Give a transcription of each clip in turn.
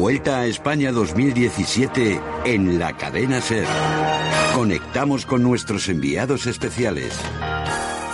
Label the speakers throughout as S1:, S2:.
S1: Vuelta a España 2017 en la cadena Ser. Conectamos con nuestros enviados especiales.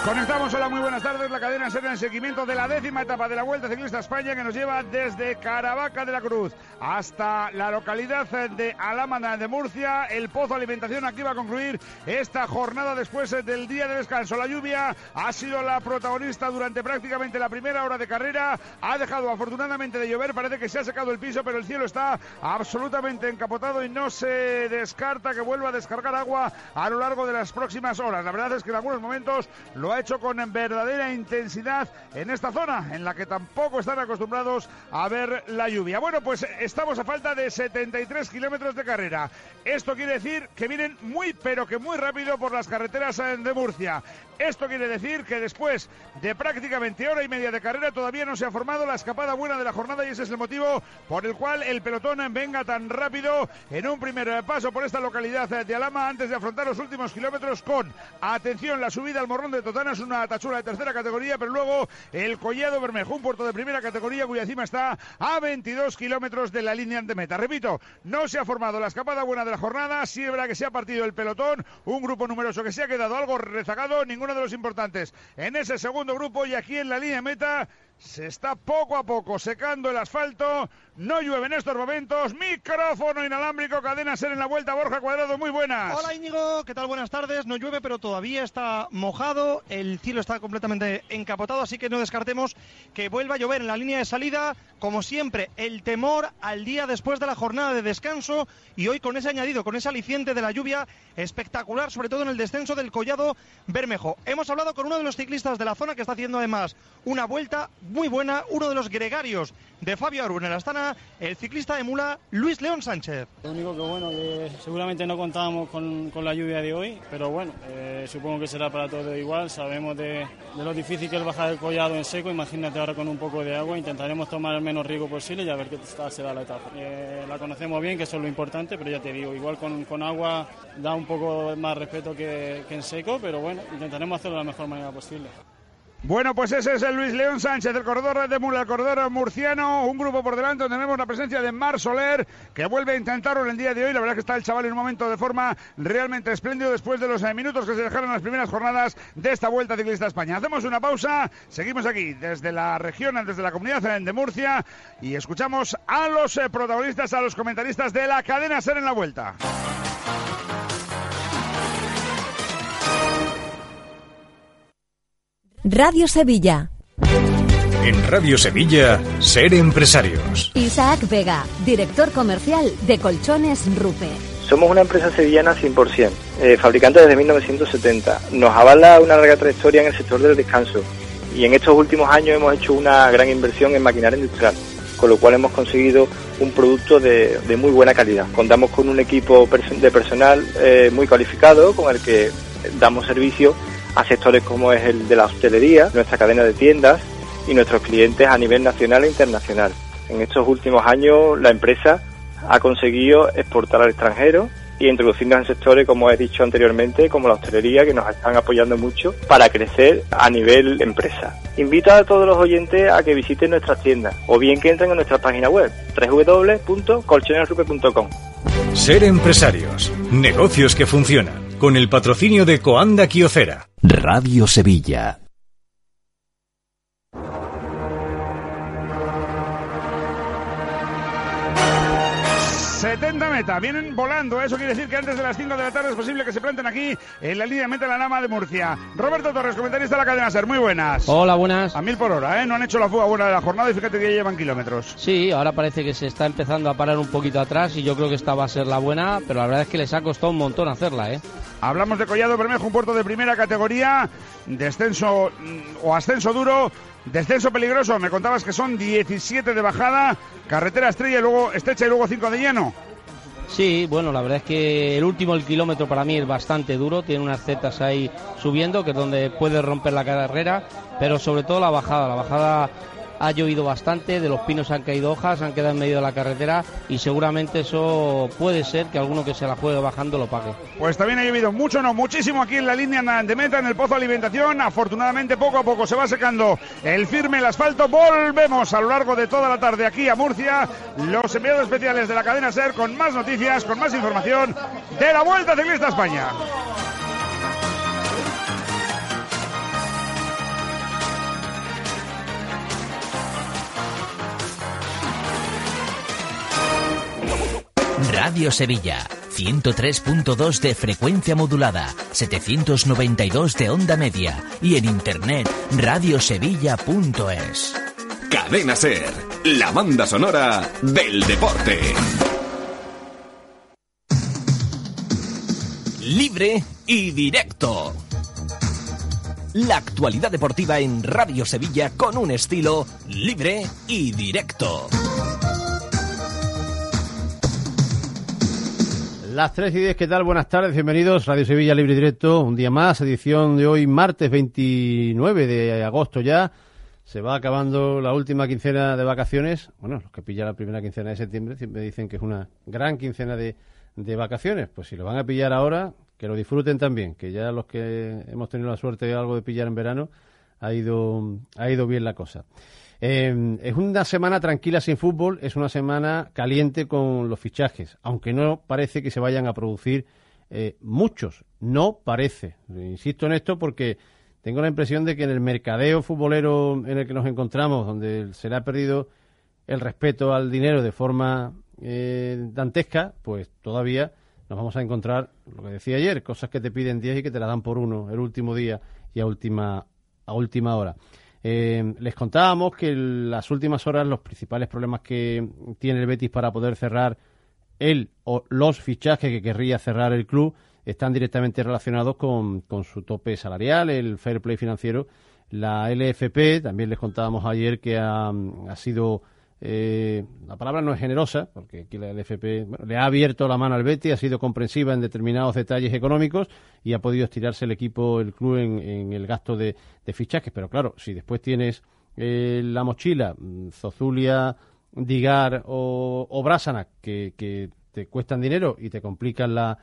S2: Conectamos, hola, muy buenas tardes. La cadena será en seguimiento de la décima etapa de la Vuelta Ciclista España que nos lleva desde Caravaca de la Cruz hasta la localidad de Alámana de Murcia. El Pozo Alimentación aquí va a concluir esta jornada después del día de descanso. La lluvia ha sido la protagonista durante prácticamente la primera hora de carrera. Ha dejado afortunadamente de llover, parece que se ha secado el piso, pero el cielo está absolutamente encapotado y no se descarta que vuelva a descargar agua a lo largo de las próximas horas. La verdad es que en algunos momentos lo ha hecho con verdadera intensidad en esta zona, en la que tampoco están acostumbrados a ver la lluvia. Bueno, pues estamos a falta de 73 kilómetros de carrera. Esto quiere decir que vienen muy, pero que muy rápido por las carreteras de Murcia. Esto quiere decir que después de prácticamente hora y media de carrera todavía no se ha formado la escapada buena de la jornada y ese es el motivo por el cual el pelotón venga tan rápido en un primer paso por esta localidad de Alama antes de afrontar los últimos kilómetros con atención la subida al morrón de Totana es una tachura de tercera categoría pero luego el Collado Bermejo un puerto de primera categoría cuya cima está a 22 kilómetros de la línea de meta. Repito no se ha formado la escapada buena de la jornada sí es que se ha partido el pelotón un grupo numeroso que se ha quedado algo rezagado ningún uno de los importantes. En ese segundo grupo y aquí en la línea meta se está poco a poco secando el asfalto. No llueve en estos momentos. Micrófono inalámbrico, cadena ser en la vuelta. Borja Cuadrado, muy buenas.
S3: Hola Íñigo, ¿qué tal? Buenas tardes. No llueve, pero todavía está mojado. El cielo está completamente encapotado, así que no descartemos que vuelva a llover en la línea de salida. Como siempre, el temor al día después de la jornada de descanso y hoy con ese añadido, con ese aliciente de la lluvia espectacular, sobre todo en el descenso del Collado Bermejo. Hemos hablado con uno de los ciclistas de la zona que está haciendo además una vuelta muy buena, uno de los gregarios de Fabio Arun en Astana, el ciclista de mula Luis León Sánchez.
S4: Lo único que bueno, que seguramente no contábamos con, con la lluvia de hoy, pero bueno, eh, supongo que será para todos igual. Sabemos de, lo difícil que es bajar el collado en seco, imagínate ahora con un poco de agua, intentaremos tomar el menos riesgo posible y a ver qué tal se da la etapa. Eh, la conocemos bien, que eso es lo importante, pero ya te digo, igual con, con agua da un poco más respeto que, que en seco, pero bueno, intentaremos hacerlo de la mejor manera posible.
S2: Bueno, pues ese es el Luis León Sánchez, el corredor de Mula, el corredor murciano. Un grupo por delante donde tenemos la presencia de Mar Soler, que vuelve a intentarlo en el día de hoy. La verdad que está el chaval en un momento de forma realmente espléndido después de los eh, minutos que se dejaron las primeras jornadas de esta Vuelta Ciclista a España. Hacemos una pausa, seguimos aquí desde la región, desde la comunidad de Murcia y escuchamos a los eh, protagonistas, a los comentaristas de la cadena Ser en la Vuelta.
S5: Radio Sevilla.
S6: En Radio Sevilla, Ser Empresarios.
S5: Isaac Vega, director comercial de Colchones Rupe.
S7: Somos una empresa sevillana 100%, eh, fabricante desde 1970. Nos avala una larga trayectoria en el sector del descanso y en estos últimos años hemos hecho una gran inversión en maquinaria industrial, con lo cual hemos conseguido un producto de, de muy buena calidad. Contamos con un equipo de personal eh, muy cualificado con el que damos servicio a sectores como es el de la hostelería, nuestra cadena de tiendas y nuestros clientes a nivel nacional e internacional. En estos últimos años la empresa ha conseguido exportar al extranjero y introducirnos en sectores, como he dicho anteriormente, como la hostelería, que nos están apoyando mucho para crecer a nivel empresa. Invito a todos los oyentes a que visiten nuestras tiendas o bien que entren en nuestra página web www.colchonesrupe.com.
S6: Ser empresarios, negocios que funcionan, con el patrocinio de Coanda Kiocera.
S1: Radio Sevilla.
S2: 70 meta, vienen volando, eso quiere decir que antes de las 5 de la tarde es posible que se planten aquí en la línea de meta la Lama de Murcia. Roberto Torres, comentarista de la cadena SER, muy buenas.
S8: Hola, buenas.
S2: A mil por hora, ¿eh? No han hecho la fuga buena de la jornada y fíjate que ya llevan kilómetros.
S8: Sí, ahora parece que se está empezando a parar un poquito atrás y yo creo que esta va a ser la buena, pero la verdad es que les ha costado un montón hacerla, ¿eh?
S2: Hablamos de Collado Bermejo, un puerto de primera categoría, descenso mm, o ascenso duro, descenso peligroso. Me contabas que son 17 de bajada, carretera estrella y luego estrecha y luego 5 de lleno.
S8: Sí, bueno, la verdad es que el último el kilómetro para mí es bastante duro, tiene unas zetas ahí subiendo, que es donde puede romper la carrera, pero sobre todo la bajada, la bajada ha llovido bastante, de los pinos han caído hojas, han quedado en medio de la carretera y seguramente eso puede ser que alguno que se la juegue bajando lo pague.
S2: Pues también ha llovido mucho, no muchísimo aquí en la línea de meta, en el pozo de alimentación. Afortunadamente poco a poco se va secando el firme, el asfalto. Volvemos a lo largo de toda la tarde aquí a Murcia, los enviados especiales de la cadena SER con más noticias, con más información de la Vuelta Ciclista a España.
S9: Radio Sevilla, 103.2 de frecuencia modulada, 792 de onda media y en internet radiosevilla.es.
S10: Cadena Ser, la banda sonora del deporte.
S9: Libre y directo. La actualidad deportiva en Radio Sevilla con un estilo libre y directo.
S11: Las 3 y 10, ¿qué tal? Buenas tardes, bienvenidos. Radio Sevilla Libre y Directo, un día más, edición de hoy, martes 29 de agosto ya. Se va acabando la última quincena de vacaciones. Bueno, los que pillan la primera quincena de septiembre siempre dicen que es una gran quincena de, de vacaciones. Pues si lo van a pillar ahora, que lo disfruten también, que ya los que hemos tenido la suerte de algo de pillar en verano, ha ido, ha ido bien la cosa. Eh, es una semana tranquila sin fútbol, es una semana caliente con los fichajes, aunque no parece que se vayan a producir eh, muchos, no parece. Insisto en esto porque tengo la impresión de que en el mercadeo futbolero en el que nos encontramos, donde se le ha perdido el respeto al dinero de forma eh, dantesca, pues todavía nos vamos a encontrar, lo que decía ayer, cosas que te piden 10 y que te la dan por uno el último día y a última, a última hora. Eh, les contábamos que en las últimas horas los principales problemas que tiene el Betis para poder cerrar él o los fichajes que querría cerrar el club están directamente relacionados con, su tope salarial, el fair play financiero. La LFP, también les contábamos ayer que ha, ha sido eh, la palabra no es generosa, porque aquí la LFP le ha abierto la mano al Betis, ha sido comprensiva en determinados detalles económicos y ha podido estirarse el equipo, el club, en, el gasto de, fichajes. Pero claro, si después tienes eh, la mochila, mm, Zozulia, Digar o, o Brasana, que, te cuestan dinero y te complican la,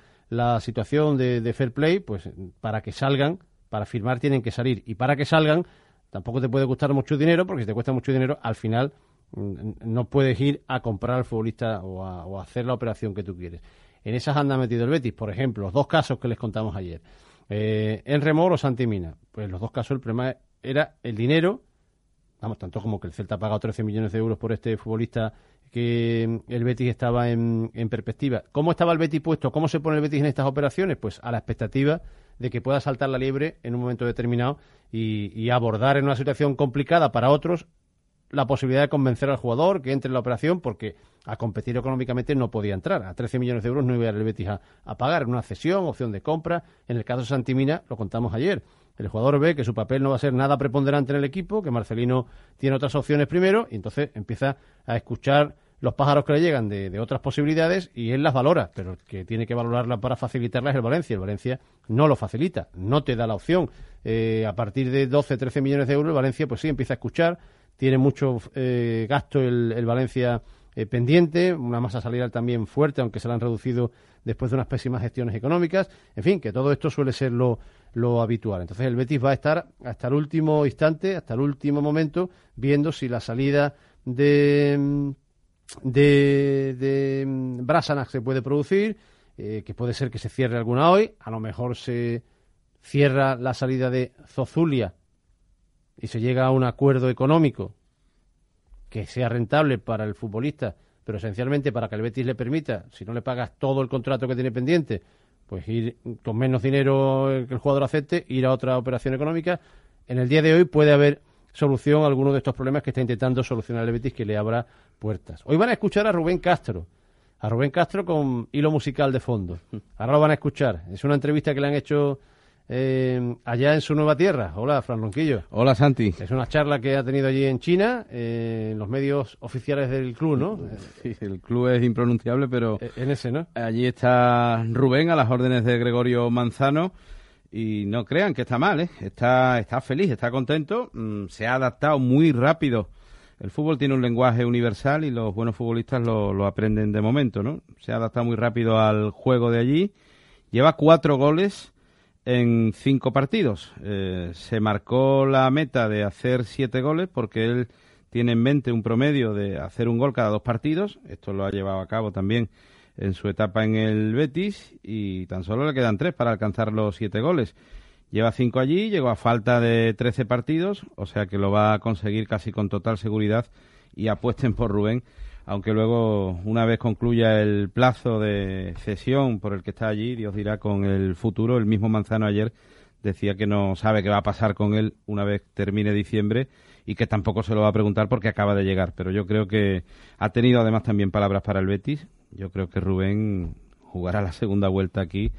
S11: situación de, de fair play, pues para que salgan, para firmar tienen que salir. Y para que salgan, tampoco te puede gustar mucho dinero, porque si te cuesta mucho dinero, al final no puedes ir a comprar al futbolista o a, hacer la operación que tú quieres. En esas anda metido el Betis, por ejemplo, los dos casos que les contamos ayer. Eh, en Remor o Santimina. Pues los dos casos el problema era el dinero, vamos, tanto como que el Celta ha pagado 13 millones de euros por este futbolista que el Betis estaba en, perspectiva. ¿Cómo estaba el Betis puesto? ¿Cómo se pone el Betis en estas operaciones? Pues a la expectativa de que pueda saltar la liebre en un momento determinado y abordar en una situación complicada para otros la posibilidad de convencer al jugador que entre en la operación porque a competir económicamente no podía entrar. A 13 millones de euros no iba a el Betis a, pagar en una cesión, opción de compra. En el caso de Santimina, lo contamos ayer. El jugador ve que su papel no va a ser nada preponderante en el equipo, que Marcelino tiene otras opciones primero, y entonces empieza a escuchar los pájaros que le llegan de, otras posibilidades y él las valora, pero el que tiene que valorarlas para facilitarlas es el Valencia. El Valencia no lo facilita, no te da la opción. Eh, a partir de 12, 13 millones de euros, el Valencia pues sí empieza a escuchar, tiene mucho eh, gasto el, Valencia eh, pendiente, una masa salarial también fuerte, aunque se la han reducido después de unas pésimas gestiones económicas. En fin, que todo esto suele ser lo, habitual. Entonces el Betis va a estar hasta el último instante, hasta el último momento, viendo si la salida de de, de se puede producir, eh, que puede ser que se cierre alguna hoy, a lo mejor se cierra la salida de Zozulia y se llega a un acuerdo económico que sea rentable para el futbolista, pero esencialmente para que el Betis le permita, si no le pagas todo el contrato que tiene pendiente, pues ir con menos dinero que el jugador acepte, ir a otra operación económica. En el día de hoy puede haber solución a alguno de estos problemas que está intentando solucionar el Betis que le abra puertas. Hoy van a escuchar a Rubén Castro, a Rubén Castro con hilo musical de fondo. Ahora lo van a escuchar. Es una entrevista que le han hecho eh, allá en su nueva tierra. Hola, Fran Ronquillo.
S12: Hola, Santi.
S11: Es una charla que ha tenido allí en China, eh, en los medios oficiales del club, ¿no?
S12: Sí, el club es impronunciable, pero...
S11: Eh, en ese, ¿no?
S12: Allí está Rubén a las órdenes de Gregorio Manzano y no crean que está mal, ¿eh? Está, está feliz, está contento, mm, se ha adaptado muy rápido el fútbol tiene un lenguaje universal y los buenos futbolistas lo, lo aprenden de momento, ¿no? Se adapta muy rápido al juego de allí. Lleva cuatro goles en cinco partidos. Eh, se marcó la meta de hacer siete goles porque él tiene en mente un promedio de hacer un gol cada dos partidos. Esto lo ha llevado a cabo también en su etapa en el Betis y tan solo le quedan tres para alcanzar los siete goles. Lleva cinco allí, llegó a falta de trece partidos, o sea que lo va a conseguir casi con total seguridad y apuesten por Rubén aunque luego, una vez concluya el plazo de cesión por el que está allí, Dios dirá con el futuro. El mismo Manzano ayer decía que no sabe qué va a pasar con él una vez termine diciembre y que tampoco se lo va a preguntar porque acaba de llegar. Pero yo creo que ha tenido además también palabras para el Betis. Yo creo que Rubén jugará la segunda vuelta aquí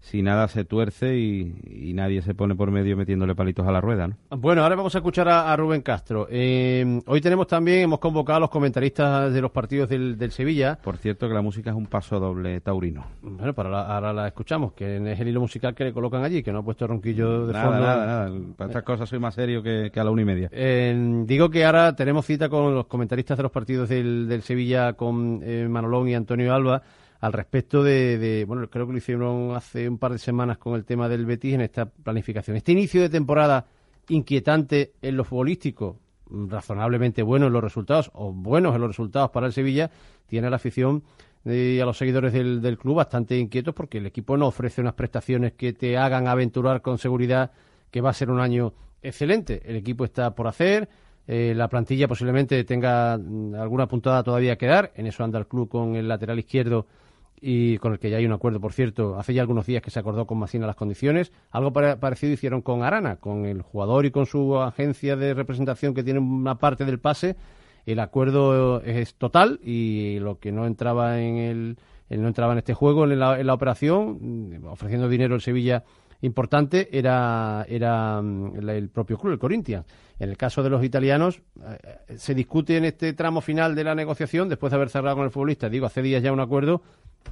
S12: si nada se tuerce y, nadie se pone por medio metiéndole palitos a la rueda. ¿no?
S11: Bueno, ahora vamos a escuchar a, Rubén Castro. Eh, hoy tenemos también, hemos convocado a los comentaristas de los partidos del, Sevilla.
S12: Por cierto, que la música es un paso doble taurino.
S11: Bueno, para ahora la escuchamos, que es el hilo musical que le colocan allí, que no ha puesto ronquillo de
S12: nada,
S11: fondo.
S12: Nada, nada, Para estas cosas soy más serio que, a la una y media.
S11: Eh, digo que ahora tenemos cita con los comentaristas de los partidos del, del Sevilla, con eh, Manolón y Antonio Alba al respecto de, bueno, creo que lo hicieron hace un par de semanas con el tema del Betis en esta planificación. Este inicio de temporada inquietante en lo futbolístico, razonablemente bueno en los resultados, o buenos en los resultados para el Sevilla, tiene a la afición y a los seguidores del, del, club bastante inquietos porque el equipo no ofrece unas prestaciones que te hagan aventurar con seguridad que va a ser un año excelente. El equipo está por hacer, eh, la plantilla posiblemente tenga mm, alguna puntada todavía que dar, en eso anda el club con el lateral izquierdo y con el que ya hay un acuerdo, por cierto, hace ya algunos días que se acordó con Massina las condiciones. Algo parecido hicieron con Arana, con el jugador y con su agencia de representación que tiene una parte del pase. El acuerdo es total y lo que no entraba en el, no entraba en este juego, en la, en la operación, ofreciendo dinero el Sevilla importante era, era mm, el propio club, el Corinthians. En el caso de los italianos, eh, se discute en este tramo final de la negociación, después de haber cerrado con el futbolista, digo, hace días ya un acuerdo,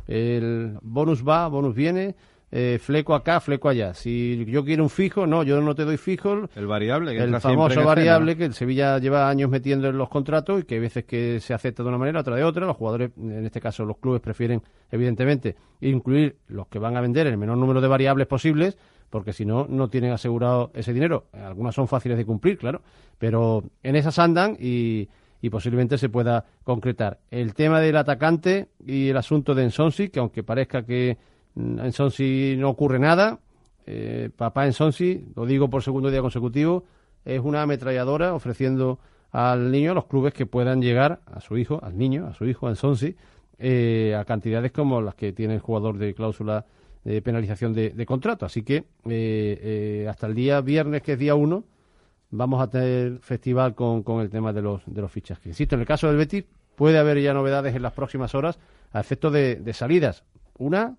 S11: el bonus va, bonus viene, eh, fleco acá, fleco allá. Si yo quiero un fijo, no, yo no te doy fijo.
S12: El variable,
S11: que el famoso variable que el Sevilla lleva años metiendo en los contratos y que hay veces que se acepta de una manera, otra de otra. Los jugadores, en este caso los clubes, prefieren, evidentemente, incluir los que van a vender el menor número de variables posibles porque si no, no tienen asegurado ese dinero. Algunas son fáciles de cumplir, claro, pero en esas andan y, y posiblemente se pueda concretar. El tema del atacante y el asunto de Ensonsi, que aunque parezca que mm, en Ensonsi no ocurre nada, eh, papá Ensonsi, lo digo por segundo día consecutivo, es una ametralladora ofreciendo al niño a los clubes que puedan llegar a su hijo, al niño, a su hijo, a Ensonsi, eh, a cantidades como las que tiene el jugador de cláusula de penalización de, contrato. Así que eh, hasta el día viernes, que es día 1, vamos a tener festival con, con el tema de los, de los fichajes. Insisto, en el caso del Betis puede haber ya novedades en las próximas horas a efecto de, salidas. Una,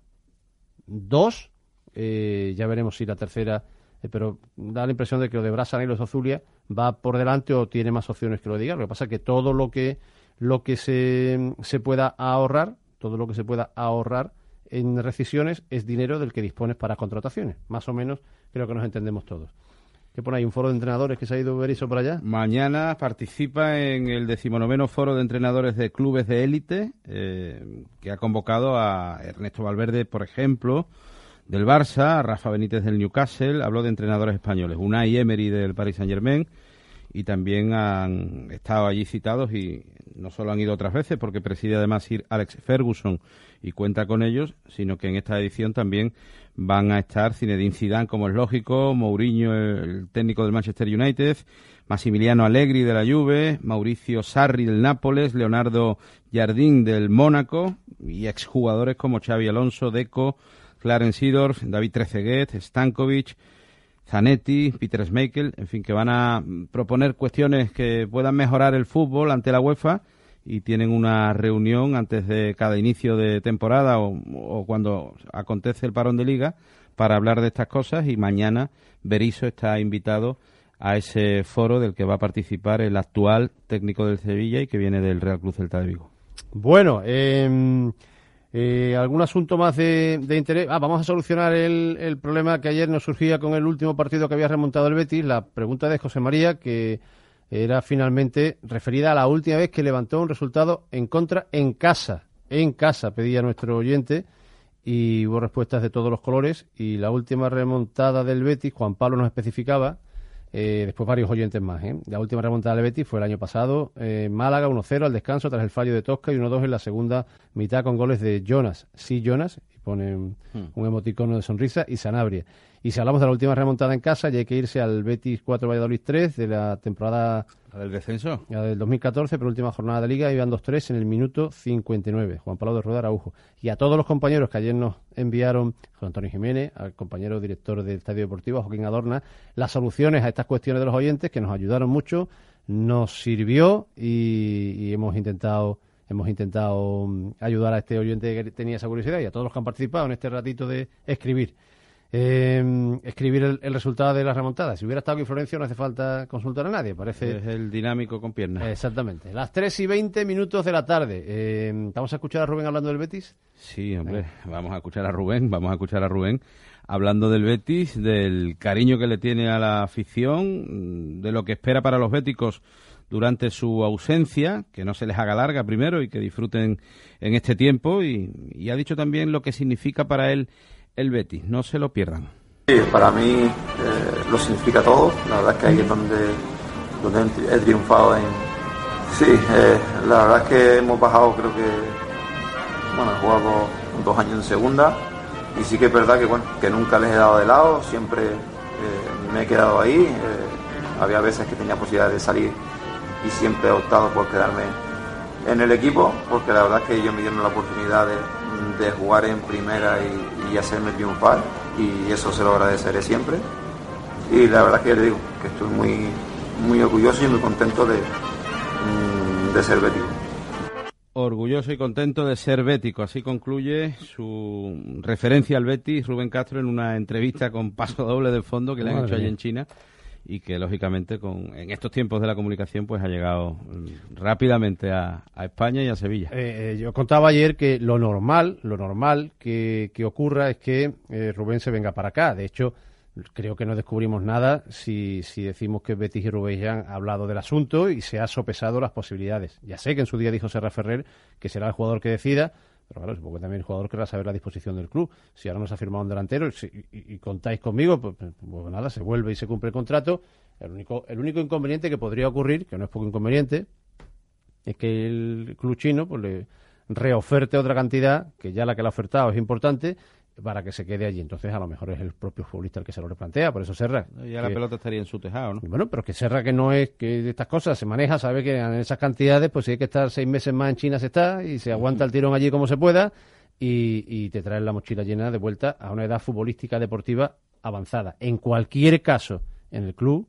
S11: dos, eh, ya veremos si la tercera, eh, pero da la impresión de que lo de Brasa y los Azulia va por delante o tiene más opciones que lo diga. Lo que pasa es que todo lo que, lo que se, se pueda ahorrar, todo lo que se pueda ahorrar en rescisiones es dinero del que dispones para contrataciones. Más o menos creo que nos entendemos todos que pone ahí un foro de entrenadores que se ha ido Berizzo por allá.
S12: Mañana participa en el decimonoveno foro de entrenadores de clubes de élite, eh, que ha convocado a Ernesto Valverde, por ejemplo, del Barça, a Rafa Benítez del Newcastle, habló de entrenadores españoles, Unai Emery del Paris Saint Germain, y también han estado allí citados y no solo han ido otras veces porque preside además Sir Alex Ferguson y cuenta con ellos, sino que en esta edición también van a estar Zinedine Zidane, como es lógico, Mourinho, el técnico del Manchester United, Massimiliano Allegri de la Juve, Mauricio Sarri del Nápoles, Leonardo Jardín del Mónaco y exjugadores como Xavi Alonso, Deco, Clarence Seedorf, David Trezeguet, Stankovic, Zanetti, Peter Schmeichel, en fin, que van a proponer cuestiones que puedan mejorar el fútbol ante la UEFA y tienen una reunión antes de cada inicio de temporada o, cuando acontece el parón de liga para hablar de estas cosas y mañana Berizzo está invitado a ese foro del que va a participar el actual técnico del Sevilla y que viene del Real Cruz Celta de Vigo.
S11: Bueno, em, eh, ¿algún asunto más de, interés? Ah, vamos a solucionar el, el, problema que ayer nos surgía con el último partido que había remontado el Betis. La pregunta de José María, que era finalmente referida a la última vez que levantó un resultado en contra en casa. En casa, pedía nuestro oyente, y hubo respuestas de todos los colores. Y la última remontada del Betis, Juan Pablo nos especificaba, eh, después varios oyentes más. ¿eh? La última remontada del Betis fue el año pasado, en Málaga 1-0 al descanso tras el fallo de Tosca y 1-2 en la segunda mitad con goles de Jonas. Sí, Jonas, ponen
S12: Hmm.
S11: un emoticono de sonrisa, y Sanabria. Y si hablamos de la última remontada en casa, ya hay que irse al Betis 4 Valladolid 3 de la temporada
S12: ¿La del descenso?
S11: la del 2014, pero última jornada de liga, iban 2-3 en el minuto 59. Juan Pablo de Rueda Araujo. Y a todos los compañeros que ayer nos enviaron, José Antonio Jiménez, al compañero director del Estadio Deportivo, Joaquín Adorna, las soluciones a estas cuestiones de los oyentes que nos ayudaron mucho, nos sirvió y, y hemos intentado hemos intentado mm, ayudar a este oyente que tenía esa curiosidad y a todos los que han participado en este ratito de escribir. Eh, escribir el, el resultado de la remontada. Si hubiera estado aquí Florencio no hace falta consultar a nadie, parece...
S12: Es el dinámico con piernas.
S11: Exactamente. Las 3 y 20 minutos de la tarde. Eh, ¿Vamos a escuchar a Rubén hablando del Betis?
S12: Sí, hombre, vamos a escuchar a Rubén, vamos a escuchar a Rubén hablando del Betis, del cariño que le tiene a la afición, de lo que espera para los béticos durante su ausencia, que no se les haga larga primero y que disfruten en este tiempo y, ha dicho también lo que significa para él el Betis, no se lo pierdan.
S13: Sí, para mí eh, lo significa todo. La verdad es que ahí es donde, donde he triunfado en... Sí, eh, la verdad es que hemos bajado, creo que... Bueno, he jugado dos años en segunda y sí que es verdad que, bueno, que nunca les he dado de lado, siempre eh, me he quedado ahí. había veces que tenía posibilidad de salir y siempre he optado por quedarme en el equipo, porque la verdad es que ellos me dieron la oportunidad de, de jugar en primera y, y hacerme triunfar, y eso se lo agradeceré siempre. Y la verdad es que ya le digo que estoy muy, muy orgulloso y muy contento de, mm, de ser bético.
S12: Orgulloso y contento de ser bético. Así concluye su referencia al Betis Rubén Castro en una entrevista con paso doble de fondo que le han
S11: Madre
S12: hecho allí en China y que lógicamente con en estos tiempos de la comunicación pues ha llegado rápidamente a, a España y a Sevilla.
S11: Eh, eh, yo contaba ayer que lo normal, lo normal que, que ocurra es que eh, Rubén se venga para acá. De hecho, creo que no descubrimos nada si, si decimos que Betis y Rubén ya han hablado del asunto y se ha sopesado las posibilidades. Ya sé que en su día dijo Serra Ferrer que será el jugador que decida, pero claro, supongo que también el jugador querrá saber la disposición del club. Si ahora nos ha firmado un delantero y, y contáis conmigo, pues, pues, pues nada, se vuelve y se cumple el contrato. El único, el único inconveniente que podría ocurrir, que no es poco inconveniente, es que el club chino pues, le reoferte otra cantidad, que ya la que le ha ofertado es importante, para que se quede allí. Entonces, a lo mejor es el propio futbolista el que se lo replantea, por eso Serra.
S12: Ya la pelota estaría en su tejado, ¿no?
S11: Bueno, pero que Serra que no es que de estas cosas se maneja, sabe que en esas cantidades, pues si hay que estar seis meses más en China se está y se aguanta el tirón allí como se pueda y, y te traes la mochila llena de vuelta a una edad futbolística deportiva avanzada. En cualquier caso, en el club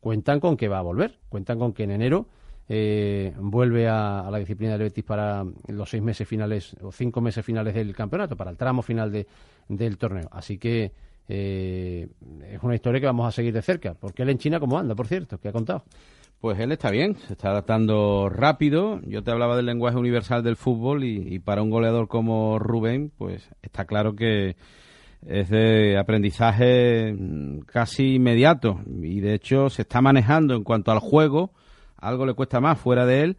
S11: cuentan con que va a volver, cuentan con que en enero eh, vuelve a, a la disciplina del Betis para los seis meses finales o cinco meses finales del campeonato, para el tramo final de, del torneo. Así que eh, es una historia que vamos a seguir de cerca. Porque él en China, ¿cómo anda, por cierto? ¿Qué ha contado?
S12: Pues él está bien, se está adaptando rápido. Yo te hablaba del lenguaje universal del fútbol y, y para un goleador como Rubén, pues está claro que es de aprendizaje mm, casi inmediato y de hecho se está manejando en cuanto al juego. Algo le cuesta más fuera de él,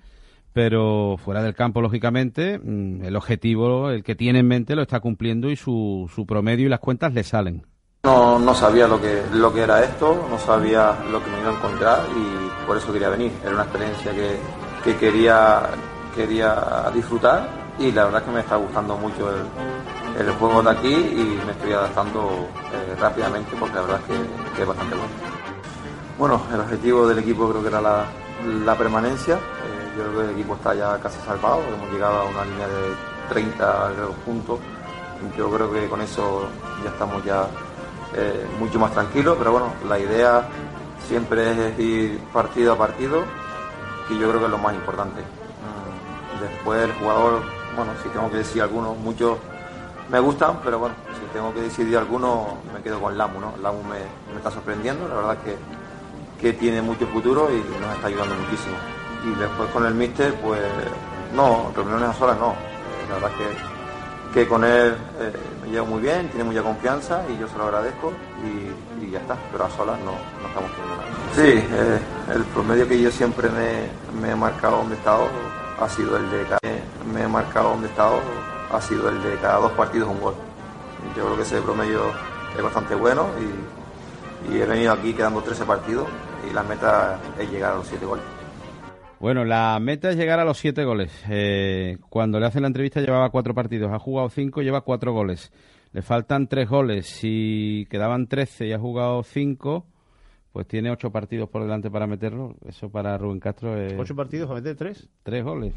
S12: pero fuera del campo, lógicamente, mm, el objetivo, el que tiene en mente, lo está cumpliendo y su, su promedio y las cuentas le salen.
S13: No, no sabía lo que, lo que era esto, no sabía lo que me iba a encontrar y por eso quería venir. Era una experiencia que, que quería, quería disfrutar y la verdad es que me está gustando mucho el, el juego de aquí y me estoy adaptando eh, rápidamente porque la verdad es que, que es bastante bueno. Bueno, el objetivo del equipo creo que era la, la permanencia. Eh, yo creo que el equipo está ya casi salvado, hemos llegado a una línea de 30 creo, puntos. Yo creo que con eso ya estamos ya eh, mucho más tranquilos, pero bueno, la idea siempre es ir partido a partido, y yo creo que es lo más importante. Mm, Después el jugador, bueno, si tengo que decir algunos, muchos me gustan, pero bueno, si tengo que decidir algunos, me quedo con Lamu, ¿no? Lamu me, me está sorprendiendo, la verdad es que, que tiene mucho futuro y nos está ayudando muchísimo. Y después con el míster, pues no, reuniones a solas no. La verdad es que que con él eh, me llevo muy bien, tiene mucha confianza y yo se lo agradezco y, ya está, pero a solas no, no estamos teniendo nada. Sí, eh, el promedio que yo siempre me, me he marcado donde he estado ha sido el de cada, me he marcado donde estado ha sido el de cada dos partidos un gol. Yo creo que ese promedio es bastante bueno y he venido aquí quedando 13 partidos y la meta es llegar a los 7 goles.
S12: Bueno, la meta es llegar a los siete goles. Eh, cuando le hacen la entrevista llevaba cuatro partidos, ha jugado cinco, lleva cuatro goles. Le faltan tres goles. Si quedaban trece y ha jugado cinco, pues tiene ocho partidos por delante para meterlo. Eso para Rubén Castro es...
S11: ¿Ocho partidos para meter tres?
S12: Tres goles.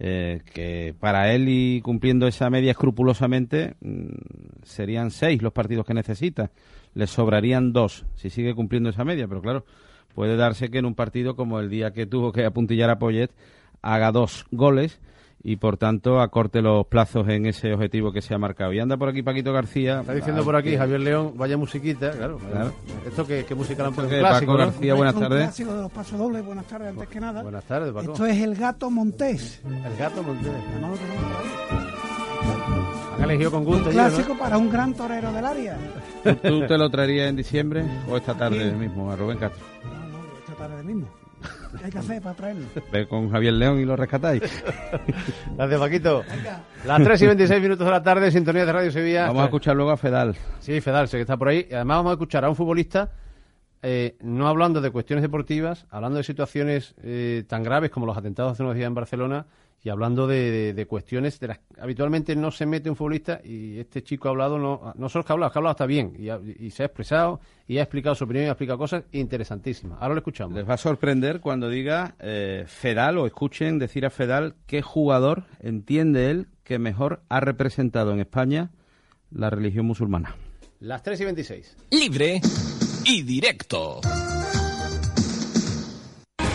S12: Eh, que para él y cumpliendo esa media escrupulosamente mm, serían seis los partidos que necesita. Le sobrarían dos si sigue cumpliendo esa media, pero claro, puede darse que en un partido como el día que tuvo que apuntillar a Poyet haga dos goles y por tanto acorte los plazos en ese objetivo que se ha marcado. Y anda por aquí Paquito García.
S11: Está diciendo por aquí Javier León, vaya musiquita, claro.
S12: Claro.
S11: ¿Esto qué, qué música han
S12: Esto
S11: puesto?
S12: que Paco
S11: ¿no?
S12: García, buenas
S14: Un
S12: tardes.
S14: clásico de los pasodobles, buenas tardes antes que nada.
S11: Buenas tardes, Paco.
S14: Esto es el gato Montés.
S11: El gato Montés. Han elegido con gusto.
S14: Un
S11: ¿no?
S14: clásico para un gran torero del área.
S12: ¿Tú, tú te lo traerías en diciembre o esta tarde mismo a Rubén Castro?
S14: Esta tarde mismo. ¿Qué hay que hacer para traerlo?
S12: Ve con Javier León y lo rescatáis.
S11: Gracias, Paquito. Las 3 y 26 minutos de la tarde, sintonía de Radio Sevilla.
S12: Vamos a escuchar luego a Fedal.
S11: Sí, Fedal, sé que está por ahí. Y además vamos a escuchar a un futbolista, eh, no hablando de cuestiones deportivas, hablando de situaciones eh, tan graves como los atentados hace unos días en Barcelona y hablando de, de- de cuestiones de las que habitualmente no se mete un futbolista y este chico ha hablado, no, no solo que ha hablado, que ha hablado está bien y, ha- y se ha expresado y ha explicado su opinión y ha explicado cosas interesantísimas. Ahora lo escuchamos.
S12: Les va a sorprender cuando diga eh, Fedal o escuchen decir a Fedal qué jugador entiende él que mejor ha representado en España la religión musulmana.
S11: Las 3 y 26.
S9: Libre y directo.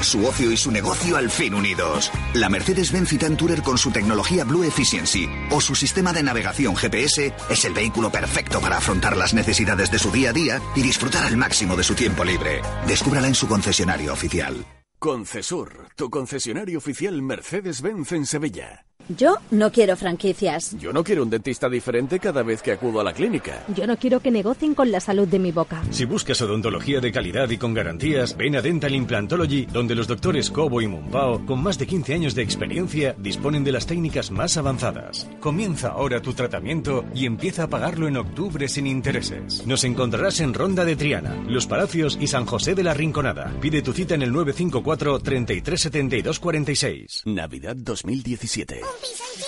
S15: Su ocio y su negocio al fin unidos. La Mercedes-Benz Citan Tourer con su tecnología Blue Efficiency o su sistema de navegación GPS es el vehículo perfecto para afrontar las necesidades de su día a día y disfrutar al máximo de su tiempo libre. Descúbrala en su concesionario oficial.
S10: Concesur, tu concesionario oficial Mercedes-Benz en Sevilla.
S5: Yo no quiero franquicias.
S10: Yo no quiero un dentista diferente cada vez que acudo a la clínica.
S5: Yo no quiero que negocien con la salud de mi boca.
S6: Si buscas odontología de calidad y con garantías, ven a Dental Implantology, donde los doctores Cobo y Mumpao, con más de 15 años de experiencia, disponen de las técnicas más avanzadas. Comienza ahora tu tratamiento y empieza a pagarlo en octubre sin intereses. Nos encontrarás en Ronda de Triana, Los Palacios y San José de la Rinconada. Pide tu cita en el 954 3372 46.
S10: Navidad 2017.
S16: Una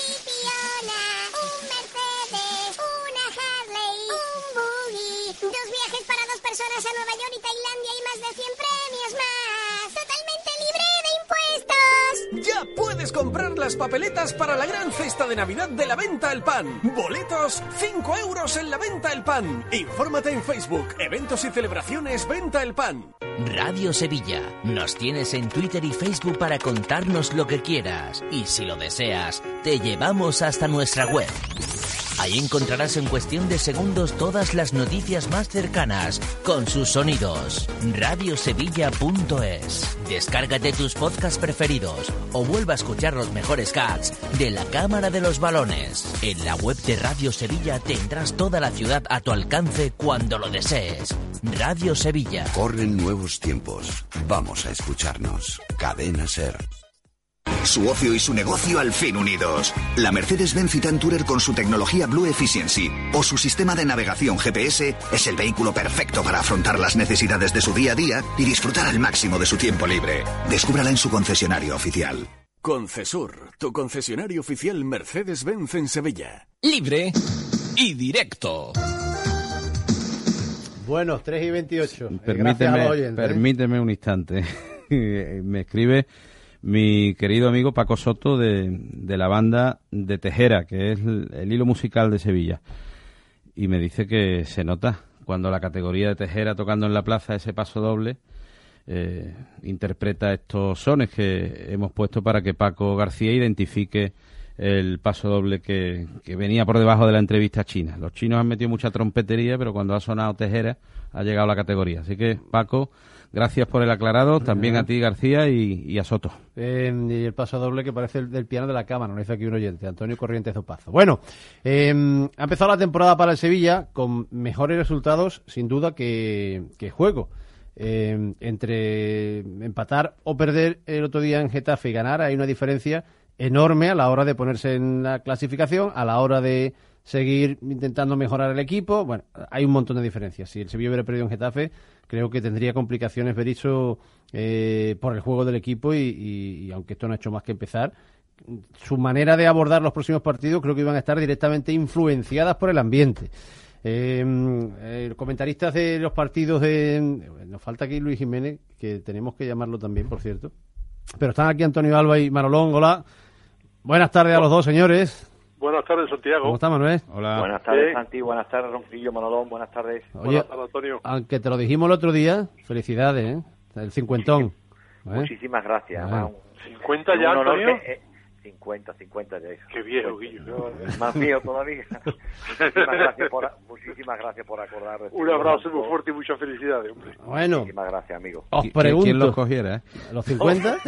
S9: papeletas para la gran cesta de Navidad de la Venta El Pan. Boletos, 5 euros en la Venta El Pan. Infórmate en Facebook, eventos y celebraciones Venta El Pan.
S17: Radio Sevilla. Nos tienes en Twitter y Facebook para contarnos lo que quieras. Y si lo deseas, te llevamos hasta nuestra web. Ahí encontrarás en cuestión de segundos todas las noticias más cercanas, con sus sonidos. Radiosevilla.es. Descárgate tus podcasts preferidos o vuelva a escuchar los mejores cats de la Cámara de los Balones. En la web de Radio Sevilla tendrás toda la ciudad a tu alcance cuando lo desees. Radio Sevilla.
S1: Corren nuevos tiempos. Vamos a escucharnos. Cadena Ser.
S15: Su ocio y su negocio al fin unidos. La Mercedes-Benz Citan Tourer con su tecnología Blue Efficiency o su sistema de navegación GPS es el vehículo perfecto para afrontar las necesidades de su día a día y disfrutar al máximo de su tiempo libre. Descúbrala en su concesionario oficial.
S10: Concesur, tu concesionario oficial Mercedes-Benz en Sevilla.
S9: Libre y directo.
S11: Bueno, 3 y 28. Eh, Gracias a
S12: Permíteme,
S11: los oyentes, ¿eh?
S12: permíteme un instante. Me escribe mi querido amigo Paco Soto de, de la banda de Tejera, que es el, hilo musical de Sevilla. Y me dice que se nota cuando la categoría de Tejera tocando en la plaza ese paso doble eh, interpreta estos sones que hemos puesto para que Paco García identifique el paso doble que, que venía por debajo de la entrevista china. Los chinos han metido mucha trompetería, pero cuando ha sonado Tejera ha llegado a la categoría. Así que, Paco, gracias por el aclarado, también a ti, García, y, y a Soto.
S11: Eh, y el paso doble que parece el del piano de la cámara, nos dice aquí un oyente, Antonio Corrientes Zopazo. Bueno, eh, ha empezado la temporada para el Sevilla con mejores resultados, sin duda, que, que juego. Eh, entre empatar o perder el otro día en Getafe y ganar, hay una diferencia enorme a la hora de ponerse en la clasificación, a la hora de seguir intentando mejorar el equipo. Bueno, hay un montón de diferencias. Si el Sevilla hubiera perdido en Getafe, creo que tendría complicaciones Berizzo eh, por el juego del equipo y, aunque esto no ha hecho más que empezar, su manera de abordar los próximos partidos creo que iban a estar directamente influenciadas por el ambiente. Eh, eh, comentaristas de los partidos de... Nos falta aquí Luis Jiménez, que tenemos que llamarlo también, por cierto. Pero están aquí Antonio Alba y Manolón. Hola. Buenas tardes a los dos, señores.
S18: Buenas tardes, Santiago.
S11: ¿Cómo está, Manuel?
S12: Hola.
S19: Buenas tardes,
S18: Sí.
S19: Santi. Buenas tardes, Ronquillo, Manolón. Buenas tardes.
S11: Oye,
S18: Antonio.
S11: aunque te lo dijimos el otro día, felicidades, ¿eh? El cincuentón. ¿eh?
S19: Muchísimas gracias. Un-
S18: 50
S19: un
S18: ya,
S19: honor
S18: Antonio.
S19: que- eh, 50, 50 ya.
S18: Qué viejo, Guillo.
S19: Yo, Más viejo todavía. muchísimas, gracias por, muchísimas gracias por acordar.
S18: Un abrazo muy fuerte y muchas felicidades, hombre.
S11: Bueno,
S19: Muchísimas gracias, amigo.
S11: os
S12: ¿Qui-
S11: pregunto...
S12: ¿Quién los cogiera, eh?
S11: ¿Los 50?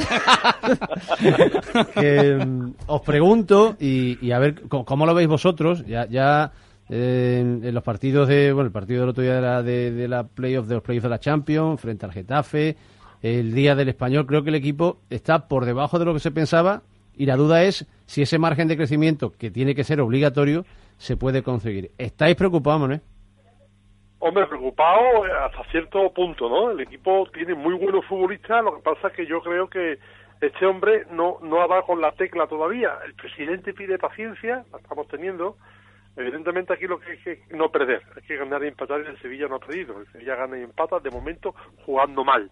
S11: que, mm, os pregunto, y, y a ver co- cómo lo veis vosotros, ya, ya eh, en, en los partidos de, bueno, el partido del otro día de la, de, de la playoff, de los playoffs de la Champions, frente al Getafe, el día del español, creo que el equipo está por debajo de lo que se pensaba, y la duda es si ese margen de crecimiento, que tiene que ser obligatorio, se puede conseguir. ¿Estáis preocupados, Manuel?
S18: Hombre, preocupado hasta cierto punto, ¿no? El equipo tiene muy buenos futbolistas, lo que pasa es que yo creo que este hombre no, no ha dado con la tecla todavía. El presidente pide paciencia, la estamos teniendo. Evidentemente aquí lo que hay que no perder, hay que ganar y empatar y el Sevilla no ha perdido. El Sevilla gana y empata, de momento jugando mal.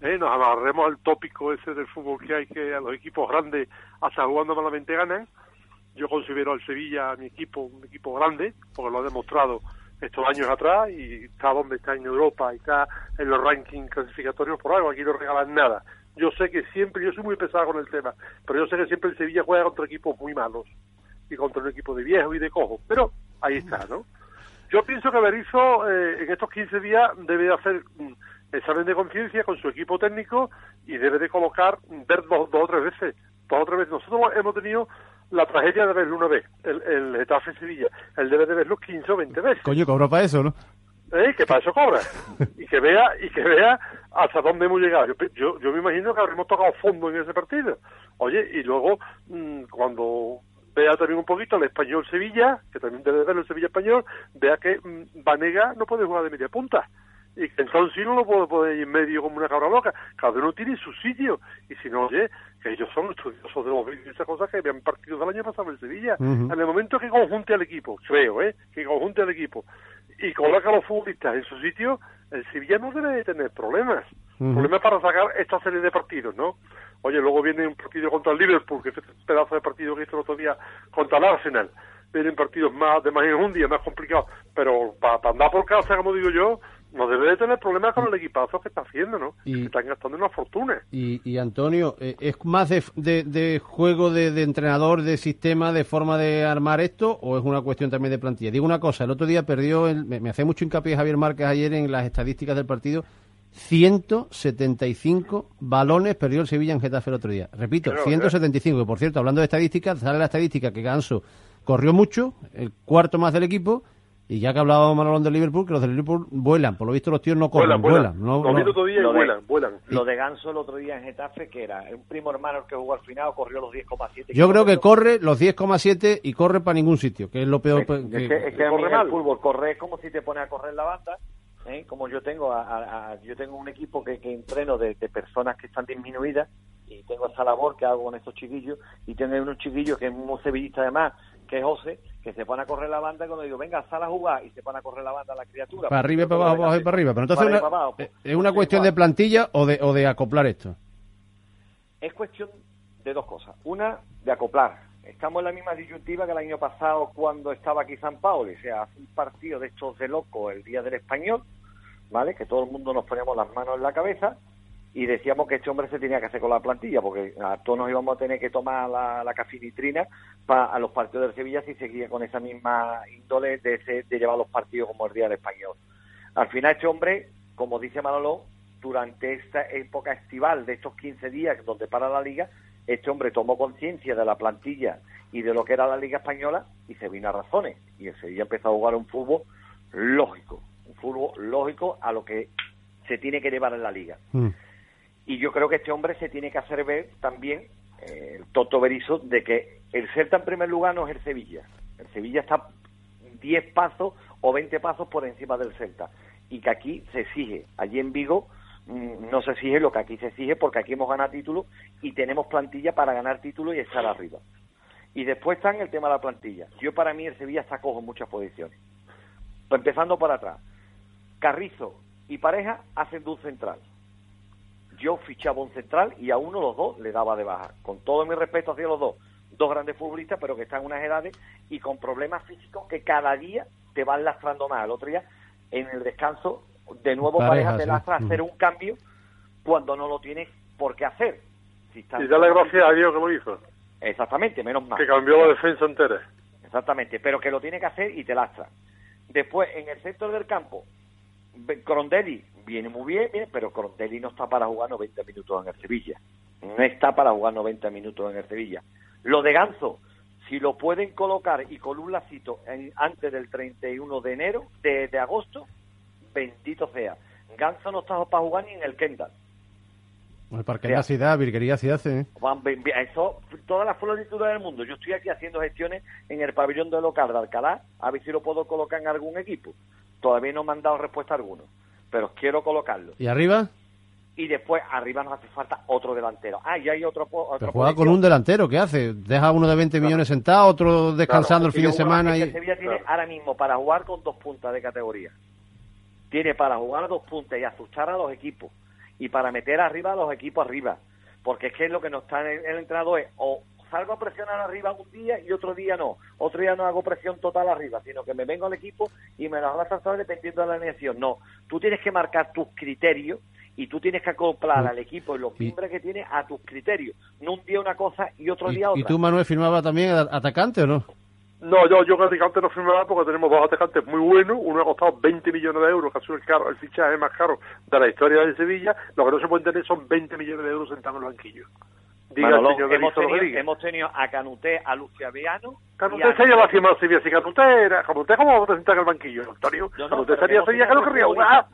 S18: ¿Eh? Nos amarremos al tópico ese del fútbol que hay que a los equipos grandes hasta jugando malamente ganan. Yo considero al Sevilla mi equipo un equipo grande, porque lo ha demostrado estos años atrás y está donde está en Europa y está en los rankings clasificatorios por algo, aquí no regalan nada. Yo sé que siempre, yo soy muy pesado con el tema, pero yo sé que siempre el Sevilla juega contra equipos muy malos y contra un equipo de viejo y de cojo, pero ahí está, ¿no? Yo pienso que Berizzo eh, en estos 15 días debe de hacer mm, examen de conciencia con su equipo técnico y debe de colocar, ver dos, dos o tres veces, dos o tres veces. Nosotros hemos tenido la tragedia de verlo una vez, el, el Getafe Sevilla. Él debe de verlo 15 o 20 veces.
S11: Coño, cobro para eso, ¿no?
S18: ¿eh? que para eso cobra y que vea y que vea hasta dónde hemos llegado yo, yo, yo me imagino que habremos tocado fondo en ese partido oye y luego mm, cuando vea también un poquito el español Sevilla que también debe de verlo el Sevilla español vea que mm, Vanega no puede jugar de media punta y que entonces sí no lo puede poner ahí en medio como una cabra loca cada uno tiene su sitio y si no oye que ellos son estudiosos de los y esas cosas que vean partidos del año pasado en Sevilla
S20: Ujú.
S18: en el momento que conjunte al equipo creo eh que conjunte al equipo y coloca a los futbolistas en su sitio, el Sevilla no debe de tener problemas. Problemas para sacar esta serie de partidos, ¿no? Oye, luego viene un partido contra el Liverpool, que es este pedazo de partido que hizo el otro día contra el Arsenal. Vienen partidos más de más enjundia, más complicados. Pero para andar por casa, como digo yo, no debe de tener problemas con el equipazo que está haciendo, ¿no?
S11: Y-
S18: Que están gastando una fortuna.
S11: Y, y Antonio, eh, ¿es más de, de- de juego de, de entrenador, de sistema, de forma de armar esto o es una cuestión también de plantilla? Digo una cosa, el otro día perdió, el- me, me hace mucho hincapié Javier Márquez ayer en las estadísticas del partido, 175 balones perdió el Sevilla en Getafe el otro día. Repito,
S18: Claro,
S11: 175, que por cierto, hablando de estadísticas, sale la estadística que Ganso corrió mucho, el cuarto más del equipo, y ya que hablábamos Manolón del Liverpool, que los del Liverpool vuelan, por lo visto los tíos no corren,
S18: Vuelan,
S11: vuelan.
S18: vuelan.
S11: no-
S18: otro día y
S19: Lo de-
S18: vuelan, vuelan.
S19: Lo de Ganso el otro día en Getafe, que era un primo hermano el que jugó al final, corrió los 10,7
S11: Yo creo que corre los 10,7 y corre para ningún sitio, que es lo peor.
S19: Es, es
S11: que-
S19: es que a mí
S18: corre
S19: en el fútbol correr es como si te pones a correr la banda, ¿eh? como yo tengo a, a- a- yo tengo un equipo que, que entreno de, de personas que están disminuidas y tengo esa labor que hago con estos chiquillos y tengo unos chiquillos que es un sevillista además que José que se pone a correr la banda y cuando digo venga sal a jugar y se pone a correr la banda la criatura
S11: para arriba y para abajo, para abajo y para arriba. Pero entonces una-
S19: abajo.
S11: es una cuestión de plantilla o de, o de acoplar esto.
S19: es cuestión de dos cosas. Una, de acoplar. Estamos en la misma disyuntiva que el año pasado cuando estaba aquí San Paolo. O sea, hace un partido de estos de loco el día del español, ¿vale? Que todo el mundo nos ponemos las manos en la cabeza y decíamos que este hombre se tenía que hacer con la plantilla, porque a todos nos íbamos a tener que tomar la, la cafinitrina para los partidos del Sevilla si seguía con esa misma índole de, ese- de llevar los partidos como el día del español. Al final este hombre, como dice Manolo, durante esta época estival de estos 15 días donde para la liga, este hombre tomó conciencia de la plantilla y de lo que era la liga española y se vino a razones. Y el Sevilla empezó a jugar un fútbol lógico, un fútbol lógico a lo que se tiene que llevar en la liga.
S11: Mm.
S19: Y yo creo que este hombre se tiene que hacer ver también, eh, el Toto Berizzo, de que el Celta en primer lugar no es el Sevilla. El Sevilla está 10 pasos o 20 pasos por encima del Celta. Y que aquí se exige. Allí en Vigo mm, no se exige lo que aquí se exige porque aquí hemos ganado títulos y tenemos plantilla para ganar títulos y estar arriba. Y después está en el tema de la plantilla. Yo para mí el Sevilla está cojo en muchas posiciones. Empezando por atrás. Carrizo y Pareja hacen de un central. Yo fichaba un central y a uno de los dos le daba de baja. Con todo mi respeto hacia los dos. Dos grandes futbolistas, pero que están en unas edades y con problemas físicos que cada día te van lastrando más. El otro día, en el descanso, de nuevo
S18: Pareja,
S19: Pareja, te
S18: sí.
S19: lastra a hacer
S18: Ujú.
S19: un cambio cuando no lo tienes por qué hacer. Si está-
S18: Y dale gracias a Dios que lo hizo.
S19: Exactamente, menos mal.
S18: Que cambió la defensa entera.
S19: Exactamente, pero que lo tiene que hacer y te lastra. Después, en el centro del campo, Crondelli viene muy bien, pero Crondelli no está para jugar 90 minutos en el Sevilla. No está para jugar 90 minutos en el Sevilla. Lo de Ganso, si lo pueden colocar y con un lacito en- antes del 31 de enero, de, de agosto, bendito sea. Ganso no está para jugar ni en el Kendall.
S11: El parque de la ciudad, virguería hace. ¿eh?
S19: Eso, todas las florituras del mundo. Yo estoy aquí haciendo gestiones en el pabellón de local de Alcalá, a ver si lo puedo colocar en algún equipo. Todavía no me han dado respuesta alguna, pero quiero colocarlo.
S11: ¿Y arriba?
S19: Y después arriba nos hace falta otro delantero. Ah, y hay otro. po-
S11: Pero
S19: otro
S11: juega con un delantero, ¿qué hace? Deja uno de 20 millones sentado, otro descansando el fin de semana y...
S19: Sevilla tiene ahora mismo para jugar con dos puntas de categoría. Tiene para jugar dos puntas y asustar a los equipos. Y para meter arriba a los equipos arriba. Porque es que lo que nos está el, el entrenador es o salgo a presionar arriba un día y otro día no. Otro día no hago presión total arriba, sino que me vengo al equipo y me las hago lanzar dependiendo de la alineación. No, tú tienes que marcar tus criterios y tú tienes que acoplar al equipo y los miembros que tiene a tus criterios. No un día una cosa y otro
S11: ¿Y,
S19: día otra.
S11: y tú, Manuel, firmaba también a- atacante o no?
S18: No, yo, yo que atacante no firmaba porque tenemos dos atacantes muy buenos. Uno ha costado 20 millones de euros, que ha sido el, caro, el fichaje más caro de la historia de Sevilla. Lo que no se puede tener son 20 millones de euros sentados en el banquillo. Diga
S19: Manolo, hemos, tenido, hemos tenido a Canuté, a Luciaviano.
S18: Canuté sería la cima de Sevilla. Si Canuté era... Canuté, ¿cómo vamos a sentar en el banquillo, Antonio?
S19: No, no,
S18: Canuté sería
S19: que
S18: Sevilla que no querría jugar.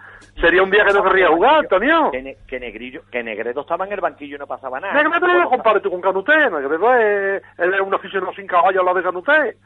S18: Sería un día que no querría jugar, Antonio.
S19: Que, Ne- que Negrillo, que Negredo estaba en el banquillo y no pasaba nada.
S18: Negredo no lo compares tú con Canuté. Negredo es, él es un aficionado sin caballo al lado de Canuté.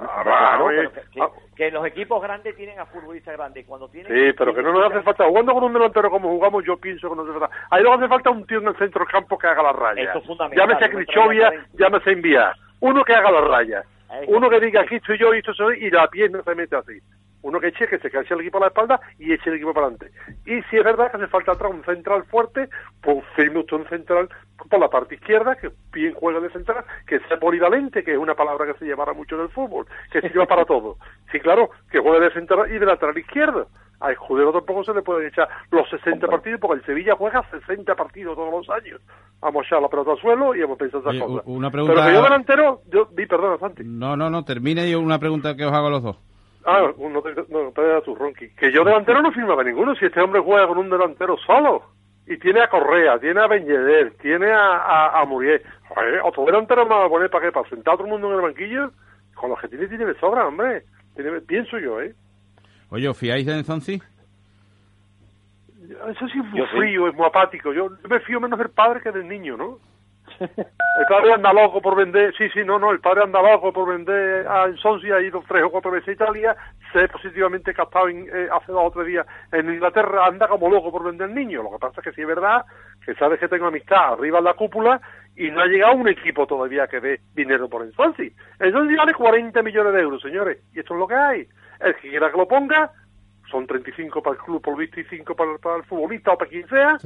S18: Ah,
S19: Claro,
S18: va,
S19: pero
S18: eh.
S19: que, que- que los equipos grandes tienen a futbolistas grandes. Cuando tienen
S18: Sí, pero que no nos hace falta. Jugando con un delantero como jugamos, yo pienso que no hace falta. Ahí nos hace falta un tío en el centro campo que haga las rayas.
S19: Eso es fundamental,
S18: Llámese Crichovia, llámese a Enviar. Uno que haga las rayas. Uno que diga aquí estoy yo y esto soy y la pierna se mete así. Uno que eche, que se canse el equipo a la espalda y eche el equipo para adelante. Y si es verdad que hace falta atrás un central fuerte, pues firme usted un central por la parte izquierda, que bien juegue de central, que sea polivalente, que es una palabra que se llevará mucho en el fútbol, que sirva para todo. Sí, claro, que juegue de central y de lateral izquierdo. A Escudero tampoco se le pueden echar los 60 partidos, porque el Sevilla juega 60 partidos todos los años. Vamos a echar la pelota al suelo y vamos a pensar esas
S12: Oye,
S18: cosas.
S12: una
S18: Pero
S12: pregunta-
S18: que yo delantero, yo, di, perdona, Santi.
S12: No, no, no, termine yo una pregunta que os hago a los dos.
S18: Ah, no te, no, te da tu ronqui. Que yo delantero no firmaba ninguno, si este hombre juega con un delantero solo. Y tiene a Correa, tiene a Beñeder, tiene a, a, a Muriel. Joder, otro delantero me va a poner para qué, para sentar a todo el mundo en el banquillo. Con los que tiene, tiene de sobra, hombre. Tiene, pienso yo, ¿eh?
S12: Oye, ¿os fiáis en Zonzi?
S18: Eso sí es muy
S12: Yo sí.
S18: frío, es muy apático. Yo me fío menos del padre que del niño, ¿no? El padre anda loco por vender, sí, sí, no, no, el padre anda loco por vender a Sonsi, ha ido tres o cuatro veces a Italia, se ha positivamente captado en, eh, hace dos o tres días en Inglaterra, anda como loco por vender niños. Lo que pasa es que sí es verdad que sabes que tengo amistad arriba en la cúpula y no ha llegado un equipo todavía que dé dinero por el. El Swansea vale 40 millones de euros, señores, y esto es lo que hay. El que quiera que lo ponga, son 35 para el club por visto y 5 para, para el futbolista o para quien sea,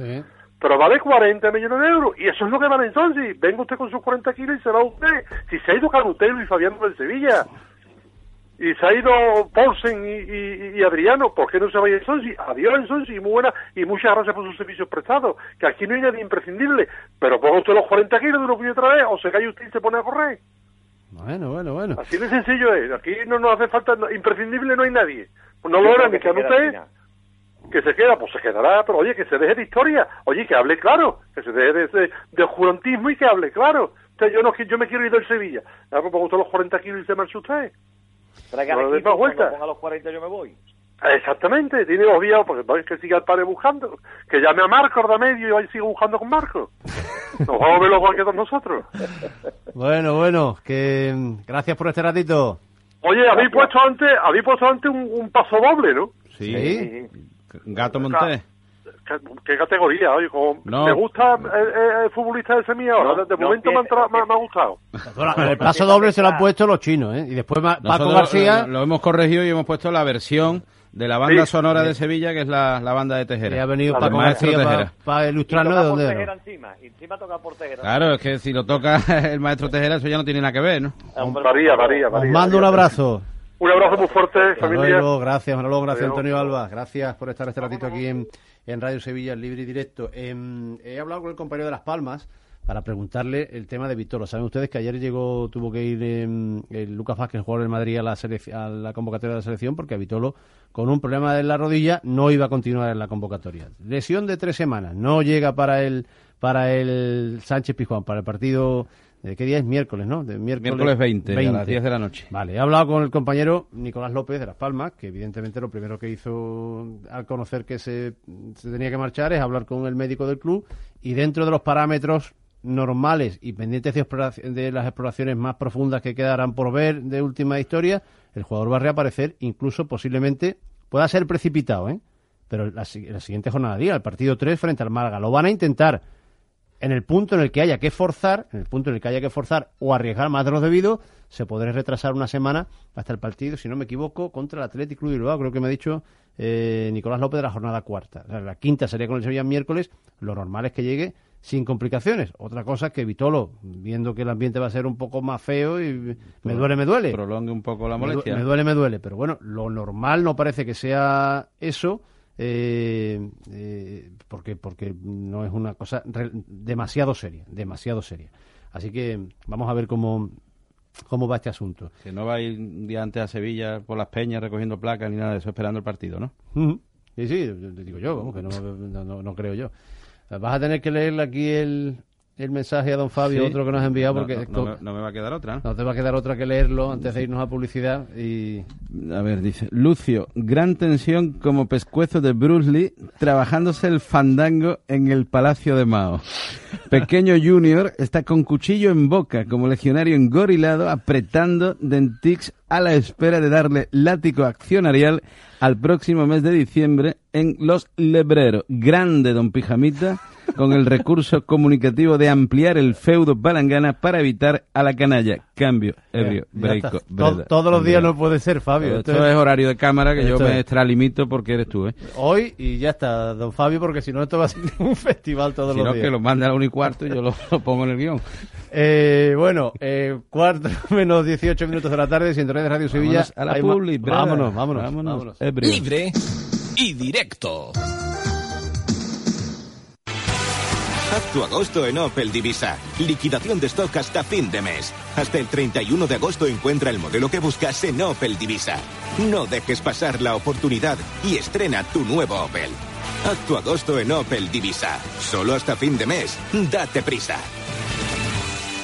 S18: pero vale 40 millones de euros y eso es lo que vale entonces. Venga usted con sus 40 kilos y se va usted. Si se ha ido Canutelo y Fabián del Sevilla. y se ha ido Paulsen y, y, y Adriano, ¿por qué no se vaya Ensonsi? Adiós Ensonsi, muy buena y muchas gracias por sus servicios prestados, que aquí no hay nadie imprescindible, pero ponga usted los 40 kilos de lo que otra vez, o se cae usted y se pone a correr.
S11: Bueno, bueno, bueno.
S18: Así de sencillo es, aquí no nos hace falta, no- imprescindible no hay nadie. Pues no lo era ni que usted, que se queda, pues se quedará, pero oye, que se deje de historia, oye, que hable claro, que se deje de, de, de oscurantismo y que hable claro. O sea, yo no yo me quiero ir del Sevilla, ya pues ponga usted los 40 kilos y se marcha usted.
S19: Traiga
S18: No
S19: equipo,
S18: más vueltas.
S19: cuando ponga los 40 yo me voy.
S18: Exactamente, tiene obviado, porque no es que siga el padre buscando, que llame a Marco de medio y ahí siga buscando con Marco. Nos vamos a ver igual que todos nosotros.
S11: Bueno, bueno, que mm, gracias por este ratito.
S18: Oye, habéis puesto antes, habéis puesto antes un, un paso doble, ¿no?
S12: Sí. Gato Montés.
S18: ¿Qué, qué categoría? Oye, como
S12: No.
S18: ¿te gusta el, el- el futbolista de Semilla ahora? de de
S19: no
S18: momento me, ha me ha- me ha gustado.
S11: El paso doble se lo han puesto los chinos, ¿eh? Y después Paco
S12: Nosotros
S11: García...
S12: Lo, lo hemos corregido y hemos puesto la versión de la banda
S11: Sí.
S12: sonora de. Sevilla, que es la, la banda de Tejera.
S11: Que ha venido Paco
S12: maestro Tejera.
S11: para
S19: Y
S11: ilustrarnos de dónde
S19: Tejera
S11: era.
S19: encima, y encima toca por Tejera.
S12: Claro, es que si lo toca el maestro Tejera, eso ya no tiene nada que ver, ¿no?
S18: Varía, varía,
S11: Os
S18: varía.
S11: mando un abrazo.
S18: Un abrazo muy fuerte, familia.
S11: gracias Manolo, gracias
S18: Adiós.
S11: Antonio Alba, gracias por estar este ratito aquí en, en Radio Sevilla, en libre y directo. Em, he hablado con el compañero de Las Palmas para preguntarle el tema de Vitolo. Saben ustedes que ayer llegó, tuvo que ir el Lucas Vázquez, el jugador del Madrid, a la, a la convocatoria de la selección porque a Vitolo, con un problema en la rodilla, no iba a continuar en la convocatoria. Lesión de tres semanas, no llega para el, para el Sánchez Pizjuán, para el partido... ¿De qué día es? Miércoles, ¿no? De
S12: Miércoles 20, a las 10 de la noche.
S11: Vale, he hablado con el compañero Nicolás López de Las Palmas, que evidentemente lo primero que hizo al conocer que se, se tenía que marchar es hablar con el médico del club y dentro de los parámetros normales y pendientes de, de las exploraciones más profundas que quedarán por ver de última historia, el jugador va a reaparecer, incluso posiblemente pueda ser precipitado, ¿eh? Pero la siguiente jornada, día, el partido 3 frente al Málaga, lo van a intentar en el punto en el que haya que forzar, en el punto en el que haya que forzar o arriesgar más de lo debido, se podrá retrasar una semana hasta el partido, si no me equivoco, contra el Atlético Club de Bilbao, creo que me ha dicho eh, Nicolás López de la jornada cuarta. O sea, la quinta sería con el Sevilla miércoles, lo normal es que llegue sin complicaciones. Otra cosa es que Vitolo, viendo que el ambiente va a ser un poco más feo y me duele, me duele.
S12: Prolongue un poco la
S11: Me
S12: molestia.
S11: Me, duele, me duele. Pero bueno, lo normal no parece que sea eso, eh, eh, porque, porque no es una cosa re- demasiado seria, demasiado seria. Así que vamos a ver cómo, cómo va este asunto.
S12: Que no va a ir un día antes a Sevilla por las peñas recogiendo placas ni nada de eso, esperando el partido, ¿no?
S11: Ujú. Sí, sí, te digo yo, vamos, que no, no, no- no creo yo. Vas a tener que leerle aquí el, el mensaje a don Fabio,
S12: Sí.
S11: otro que nos ha enviado,
S12: No,
S11: porque
S12: no, no me, no me va a quedar otra, ¿no?
S11: no te va a quedar otra que leerlo antes de irnos a publicidad. Y
S12: A ver, dice, Lucio, gran tensión como pescuezo de Bruce Lee trabajándose el fandango en el Palacio de Mao. Pequeño Junior está con cuchillo en boca como legionario engorilado apretando dentix a la espera de darle látigo accionarial al próximo mes de diciembre en Los Lebreros. Grande Don Pijamita con el recurso comunicativo de ampliar el feudo palangana para evitar a la canalla. Cambio, ebrio, breico,
S11: todos los días no puede ser, Fabio.
S12: Esto, es horario de cámara que yo me
S11: es.
S12: extralimito porque eres tú, ¿eh?
S11: Hoy y ya está, don Fabio, porque si no esto va a ser un festival todos
S12: Si
S11: los
S12: no,
S11: días.
S12: que lo mande a la 1 y cuarto y yo lo, lo pongo en el guion.
S11: Eh, bueno, eh, cuatro menos 18 minutos de la tarde, Sintonía de Radio Sevilla.
S12: Vámonos a la
S11: Hay ma-
S12: publi, brada.
S11: vámonos, vámonos,
S12: Vámonos,
S11: vámonos.
S12: Ebrio.
S9: Libre y directo.
S20: Haz tu agosto en Opel Divisa. Liquidación de stock hasta fin de mes. Hasta el 31 de agosto encuentra el modelo que buscas en Opel Divisa. No dejes pasar la oportunidad y estrena tu nuevo Opel. Haz tu agosto en Opel Divisa. Solo hasta fin de mes. Date prisa.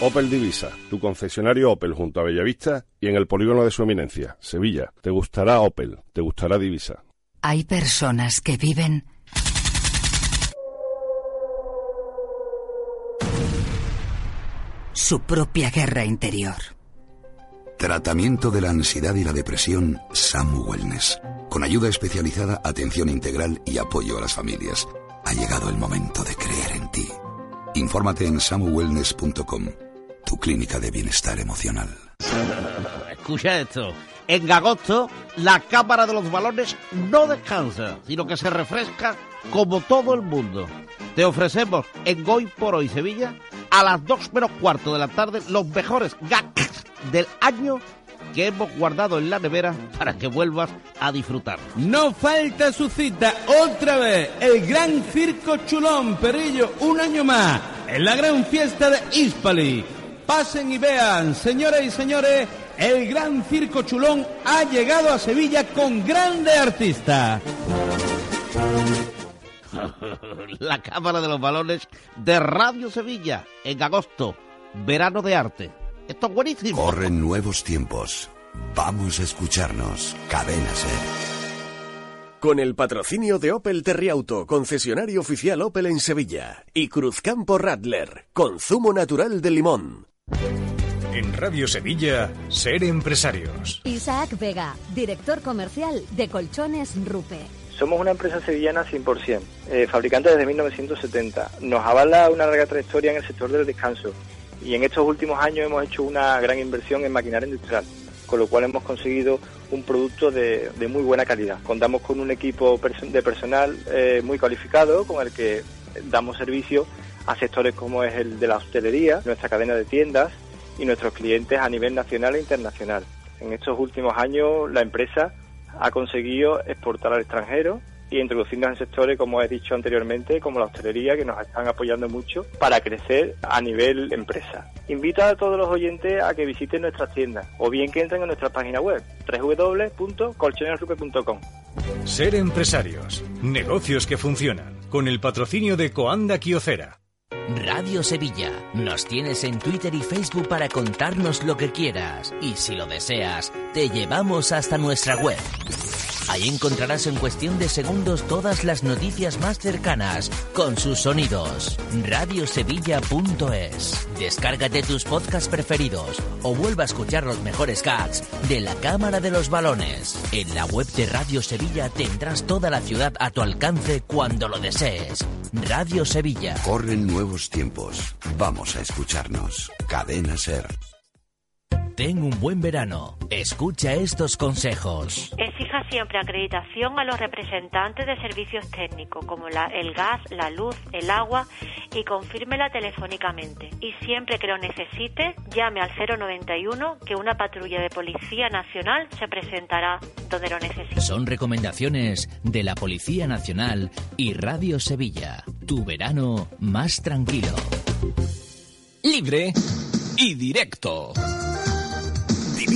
S21: Opel Divisa, tu concesionario Opel junto a Bellavista y en el polígono de su eminencia, Sevilla. Te gustará Opel, te gustará Divisa.
S22: Hay personas que viven su propia guerra interior.
S15: Tratamiento de la ansiedad y la depresión Samu Wellness. Con ayuda especializada, atención integral y apoyo a las familias. Ha llegado el momento de creer en ti. Infórmate en samuwellness.com, tu clínica de bienestar emocional.
S23: Escucha esto. En agosto, la Cámara de los Balones no descansa, sino que se refresca como todo el mundo. Te ofrecemos en Hoy por Hoy Sevilla, a las 2 menos cuarto de la tarde, los mejores gags del año
S24: que hemos guardado en la nevera para que vuelvas a disfrutar.
S25: No falta su cita otra vez. El Gran Circo Chulón Perillo, un año más, en la gran fiesta de Hispali. Pasen y vean, señoras y señores, el Gran Circo Chulón ha llegado a Sevilla con grandes artistas.
S24: la Cámara de los Balones de Radio Sevilla en agosto, verano de arte. Esto es buenísimo.
S1: Corren nuevos tiempos. Vamos a escucharnos. Cadena Ser.
S9: Con el patrocinio de Opel Terriauto, concesionario oficial Opel en Sevilla, y Cruzcampo Radler, consumo natural de limón.
S6: En Radio Sevilla, Ser Empresarios.
S8: Isaac Vega, director comercial de Colchones Rupe.
S7: Somos una empresa sevillana 100%, eh, fabricante desde 1970. Nos avala una larga trayectoria en el sector del descanso y en estos últimos años hemos hecho una gran inversión en maquinaria industrial, con lo cual hemos conseguido un producto de, de muy buena calidad. Contamos con un equipo de personal eh, muy cualificado con el que damos servicio a sectores como es el de la hostelería, nuestra cadena de tiendas y nuestros clientes a nivel nacional e internacional. En estos últimos años la empresa ha conseguido exportar al extranjero y introducirnos en sectores, como he dicho anteriormente, como la hostelería, que nos están apoyando mucho para crecer a nivel empresa. Invito a todos los oyentes a que visiten nuestras tiendas o bien que entren en nuestra página web www.colchonesrupe.com.
S6: Ser Empresarios. Negocios que funcionan. Con el patrocinio de Coanda Kiocera.
S17: Radio Sevilla. Nos tienes en Twitter y Facebook para contarnos lo que quieras. Y si lo deseas, te llevamos hasta nuestra web. Ahí encontrarás en cuestión de segundos todas las noticias más cercanas, con sus sonidos. Radiosevilla.es. Descárgate tus podcasts preferidos o vuelva a escuchar los mejores gags de la Cámara de los Balones. En la web de Radio Sevilla tendrás toda la ciudad a tu alcance cuando lo desees. Radio Sevilla.
S1: Corren nuevos tiempos. Vamos a escucharnos. Cadena Ser.
S17: Ten un buen verano. Escucha estos consejos.
S26: Exija siempre acreditación a los representantes de servicios técnicos, como la- el gas, la luz, el agua, y confírmela telefónicamente. Y siempre que lo necesite, llame al 091 que una patrulla de Policía Nacional se presentará donde lo necesite.
S17: Son recomendaciones de la Policía Nacional y Radio Sevilla. Tu verano más tranquilo.
S9: Libre y directo.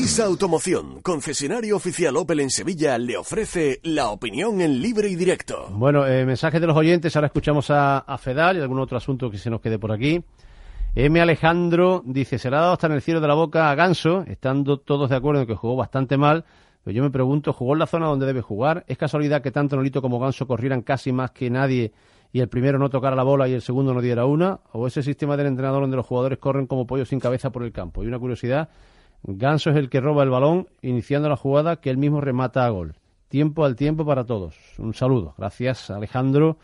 S9: Divisa Automoción, concesionario oficial Opel en Sevilla, le ofrece la opinión en libre y directo.
S11: Bueno, eh, mensajes de los oyentes. Ahora escuchamos a, a Fedal y algún otro asunto que se nos quede por aquí. M. Alejandro dice: Se dado hasta en el cielo de la boca a Ganso, estando todos de acuerdo en que jugó bastante mal. Pero yo me pregunto: ¿jugó en la zona donde debe jugar? ¿Es casualidad que tanto Nolito como Ganso corrieran casi más que nadie y el primero no tocara la bola y el segundo no diera una? ¿O ese sistema del entrenador donde los jugadores corren como pollos sin cabeza por el campo? Y una curiosidad: Ganso es el que roba el balón iniciando la jugada que él mismo remata a gol. Tiempo al tiempo para todos. Un saludo. Gracias, Alejandro.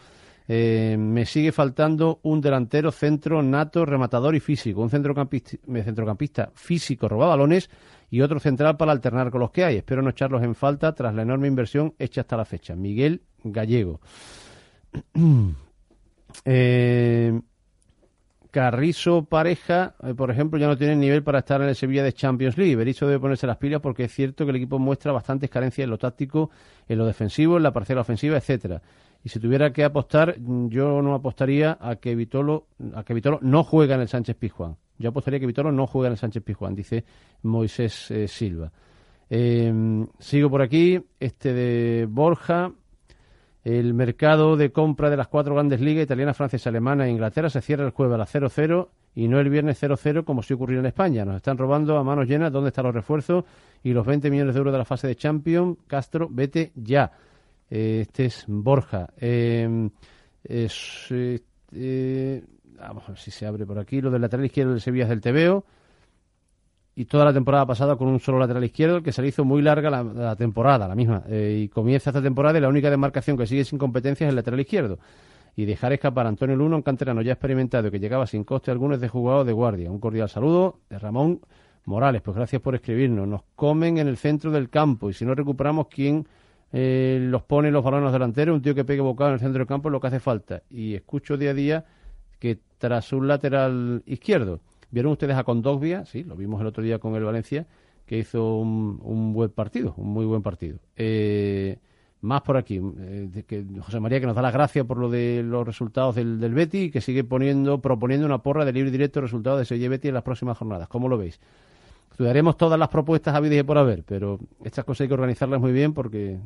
S11: Eh, me sigue faltando un delantero centro nato, rematador y físico. Un centrocampista, centrocampista físico, roba balones y otro central para alternar con los que hay. Espero no echarlos en falta tras la enorme inversión hecha hasta la fecha. Miguel Gallego. Eh, Carrizo Pareja, eh, por ejemplo, ya no tiene nivel para estar en el Sevilla de Champions League. Berizzo debe ponerse las pilas porque es cierto que el equipo muestra bastantes carencias en lo táctico, en lo defensivo, en la parcela ofensiva, etcétera. Y si tuviera que apostar, mm, yo no apostaría a que Vitolo, a que Vitolo no juega en el Sánchez Pizjuán. Yo apostaría que Vitolo no juega en el Sánchez Pizjuán, dice Moisés eh, Silva. Eh, sigo por aquí, este de Borja. El mercado de compra de las cuatro grandes ligas, italiana, francesa, alemana e Inglaterra, se cierra el jueves a las 0-0 y no el viernes 0-0 como si ocurriera en España. Nos están robando a manos llenas dónde están los refuerzos y los 20 millones de euros de la fase de Champions. Castro, vete ya. Eh, este es Borja. Es, eh, eh, vamos a ver si se abre por aquí. Lo del lateral izquierdo del Sevilla es del Tebeo y toda la temporada pasada con un solo lateral izquierdo que se le hizo muy larga la, temporada, la misma. Eh, y comienza esta temporada y la única demarcación que sigue sin competencia es el lateral izquierdo. Y dejar escapar a Antonio Luno, un canterano ya experimentado que llegaba sin coste alguno es de jugador de guardia. Un cordial saludo de Ramón Morales. Pues gracias por escribirnos. Nos comen en el centro del campo y si no recuperamos, ¿quién eh, los pone los balones delanteros? Un tío que pegue bocado en el centro del campo es lo que hace falta. Y escucho día a día que tras un lateral izquierdo ¿Vieron ustedes a Condogbia? Sí, lo vimos el otro día con el Valencia, que hizo un, un buen partido, un muy buen partido. Eh, más por aquí, eh, que José María que nos da las gracias por lo de los resultados del, del Betty que sigue poniendo, proponiendo una porra de libre directo resultados de Sevilla Betty en las próximas jornadas. ¿Cómo lo veis? Estudiaremos todas las propuestas habidas y por haber, pero estas cosas hay que organizarlas muy bien porque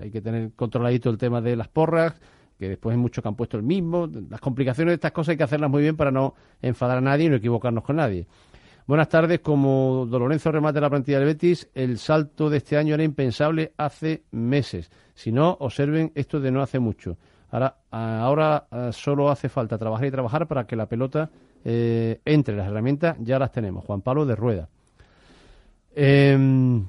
S11: hay que tener controladito el tema de las porras, que después hay muchos que han puesto el mismo. Las complicaciones de estas cosas hay que hacerlas muy bien para no enfadar a nadie y no equivocarnos con nadie. Buenas tardes. Como Don Lorenzo remate la plantilla del Betis, el salto de este año era impensable hace meses. Si no, observen esto de no hace mucho. Ahora, ahora solo hace falta trabajar y trabajar para que la pelota eh, entre. Las herramientas ya las tenemos. Juan Pablo de Rueda. Eh,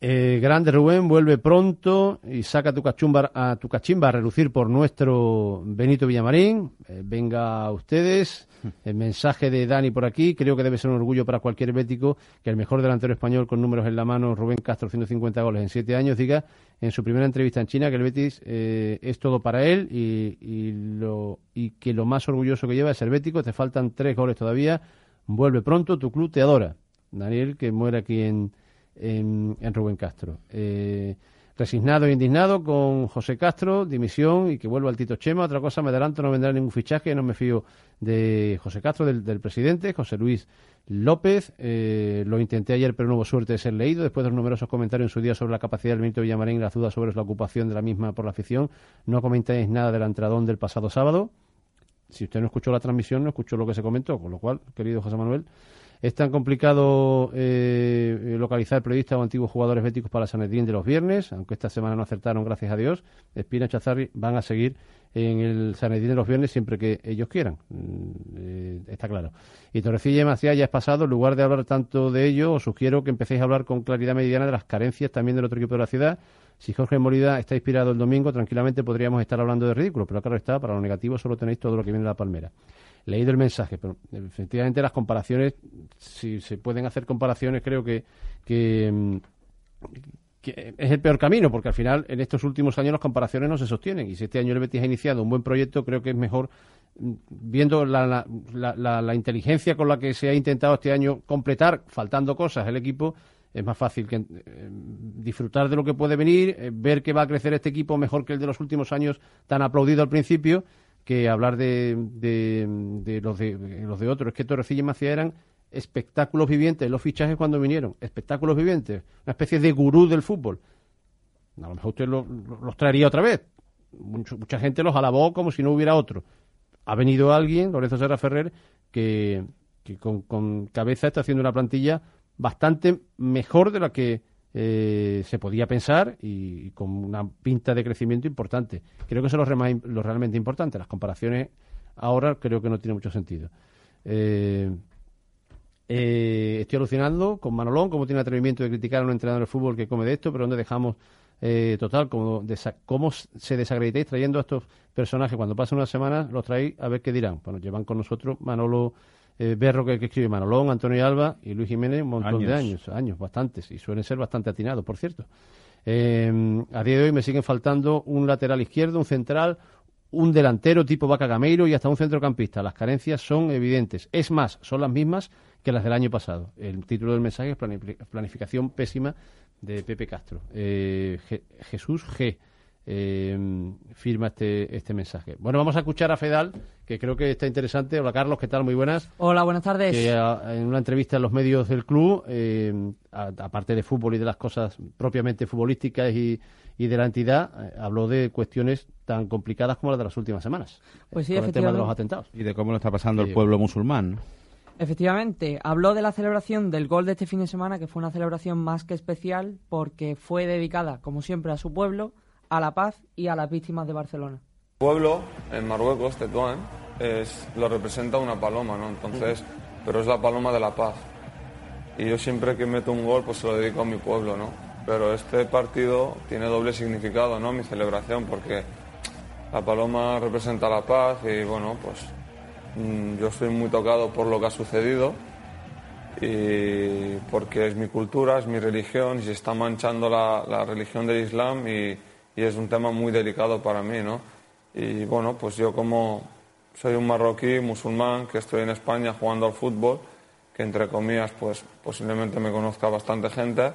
S11: eh, grande Rubén, vuelve pronto y saca tu cachumba, a tu cachimba a relucir por nuestro Benito Villamarín. Eh, venga a ustedes. El mensaje de Dani por aquí. Creo que debe ser un orgullo para cualquier bético que el mejor delantero español con números en la mano, Rubén Castro, 150 goles en 7 años, diga en su primera entrevista en China que el Betis eh, es todo para él y, y, lo, y que lo más orgulloso que lleva es ser bético. Te faltan tres goles todavía. Vuelve pronto, tu club te adora. Daniel, que muere aquí en, en, Rubén Castro. Eh, resignado e indignado con José Castro, dimisión y que vuelva al Tito Chema. Otra cosa, me adelanto, no vendrá ningún fichaje, no me fío de José Castro, del, presidente, José Luis López. Eh, lo intenté ayer, pero no hubo suerte de ser leído. Después de los numerosos comentarios en su día sobre la capacidad del Benito Villamarín y las dudas sobre la ocupación de la misma por la afición, no comentáis nada del entradón del pasado sábado. Si usted no escuchó la transmisión, no escuchó lo que se comentó, con lo cual, querido José Manuel, es tan complicado eh, localizar periodistas o antiguos jugadores béticos para Sanedrín de los viernes, aunque esta semana no acertaron, gracias a Dios. Espina Chazarri van a seguir en el Sanedrín de los viernes siempre que ellos quieran, eh, está claro. Y Torrecilla y Macías ya es pasado, en lugar de hablar tanto de ello, os sugiero que empecéis a hablar con claridad meridiana de las carencias también del otro equipo de la ciudad. Si Jorge Molida está inspirado el domingo, tranquilamente podríamos estar hablando de ridículo, pero claro está, para lo negativo solo tenéis todo lo que viene de la palmera leído el mensaje, pero efectivamente las comparaciones, si se pueden hacer comparaciones, creo que, que, es el peor camino, porque al final en estos últimos años las comparaciones no se sostienen. Y si este año el Betis ha iniciado un buen proyecto, creo que es mejor, viendo la, la, la, la inteligencia con la que se ha intentado este año completar, faltando cosas, el equipo es más fácil que eh, disfrutar de lo que puede venir, eh, ver que va a crecer este equipo mejor que el de los últimos años tan aplaudido al principio que hablar de, de, los de, los de otros. Es que Torrecilla y Macías eran espectáculos vivientes, los fichajes cuando vinieron, espectáculos vivientes, una especie de gurú del fútbol. A lo mejor usted lo, lo, los traería otra vez. Mucho, mucha gente los alabó como si no hubiera otro. Ha venido alguien, Lorenzo Serra Ferrer, que, que con, con cabeza está haciendo una plantilla bastante mejor de la que eh, se podía pensar y, con una pinta de crecimiento importante. Creo que eso es lo, lo, realmente importante. Las comparaciones ahora creo que no tiene mucho sentido. Eh, eh, estoy alucinando con Manolón, como tiene atrevimiento de criticar a un entrenador de fútbol que come de esto, pero donde dejamos eh, total, cómo se desacreditáis trayendo a estos personajes. Cuando pasen unas semanas, los traéis a ver qué dirán. Bueno, llevan con nosotros Manolo eh, Berro que, que, escribe Manolón, Antonio Alba y Luis Jiménez un montón años. de años, años, bastantes, y suelen ser bastante atinados, por cierto. Eh, a día de hoy me siguen faltando un lateral izquierdo, un central, un delantero tipo Vaca Gameiro y hasta un centrocampista. Las carencias son evidentes. Es más, son las mismas que las del año pasado. El título del mensaje es Planificación pésima de Pepe Castro. Eh, Jesús G eh, firma este, este mensaje. Bueno, vamos a escuchar a Fedal, que creo que está interesante. Hola Carlos, ¿qué tal? Muy buenas.
S27: Hola, buenas tardes.
S11: Que a, en una entrevista en los medios del club, eh, aparte de fútbol y de las cosas propiamente futbolísticas y, y de la entidad, eh, habló de cuestiones tan complicadas como las de las últimas semanas.
S27: Pues sí,
S11: con el tema de los atentados.
S12: Y de cómo lo está pasando el pueblo musulmán.
S27: Efectivamente, habló de la celebración del gol de este fin de semana, que fue una celebración más que especial porque fue dedicada, como siempre, a su pueblo a la paz y a las víctimas de Barcelona.
S28: El pueblo en Marruecos, Tetuán, es, lo representa una paloma, ¿no? Entonces, pero es la paloma de la paz. Y yo siempre que meto un gol, pues se lo dedico a mi pueblo, ¿no? Pero este partido tiene doble significado, ¿no? Mi celebración, porque la paloma representa la paz y, bueno, pues mm, yo estoy muy tocado por lo que ha sucedido y porque es mi cultura, es mi religión y se está manchando la, la religión del Islam y y es un tema muy delicado para mí, ¿no? Y bueno, pues yo como soy un marroquí musulmán que estoy en España jugando al fútbol que entre comillas, pues posiblemente me conozca bastante gente,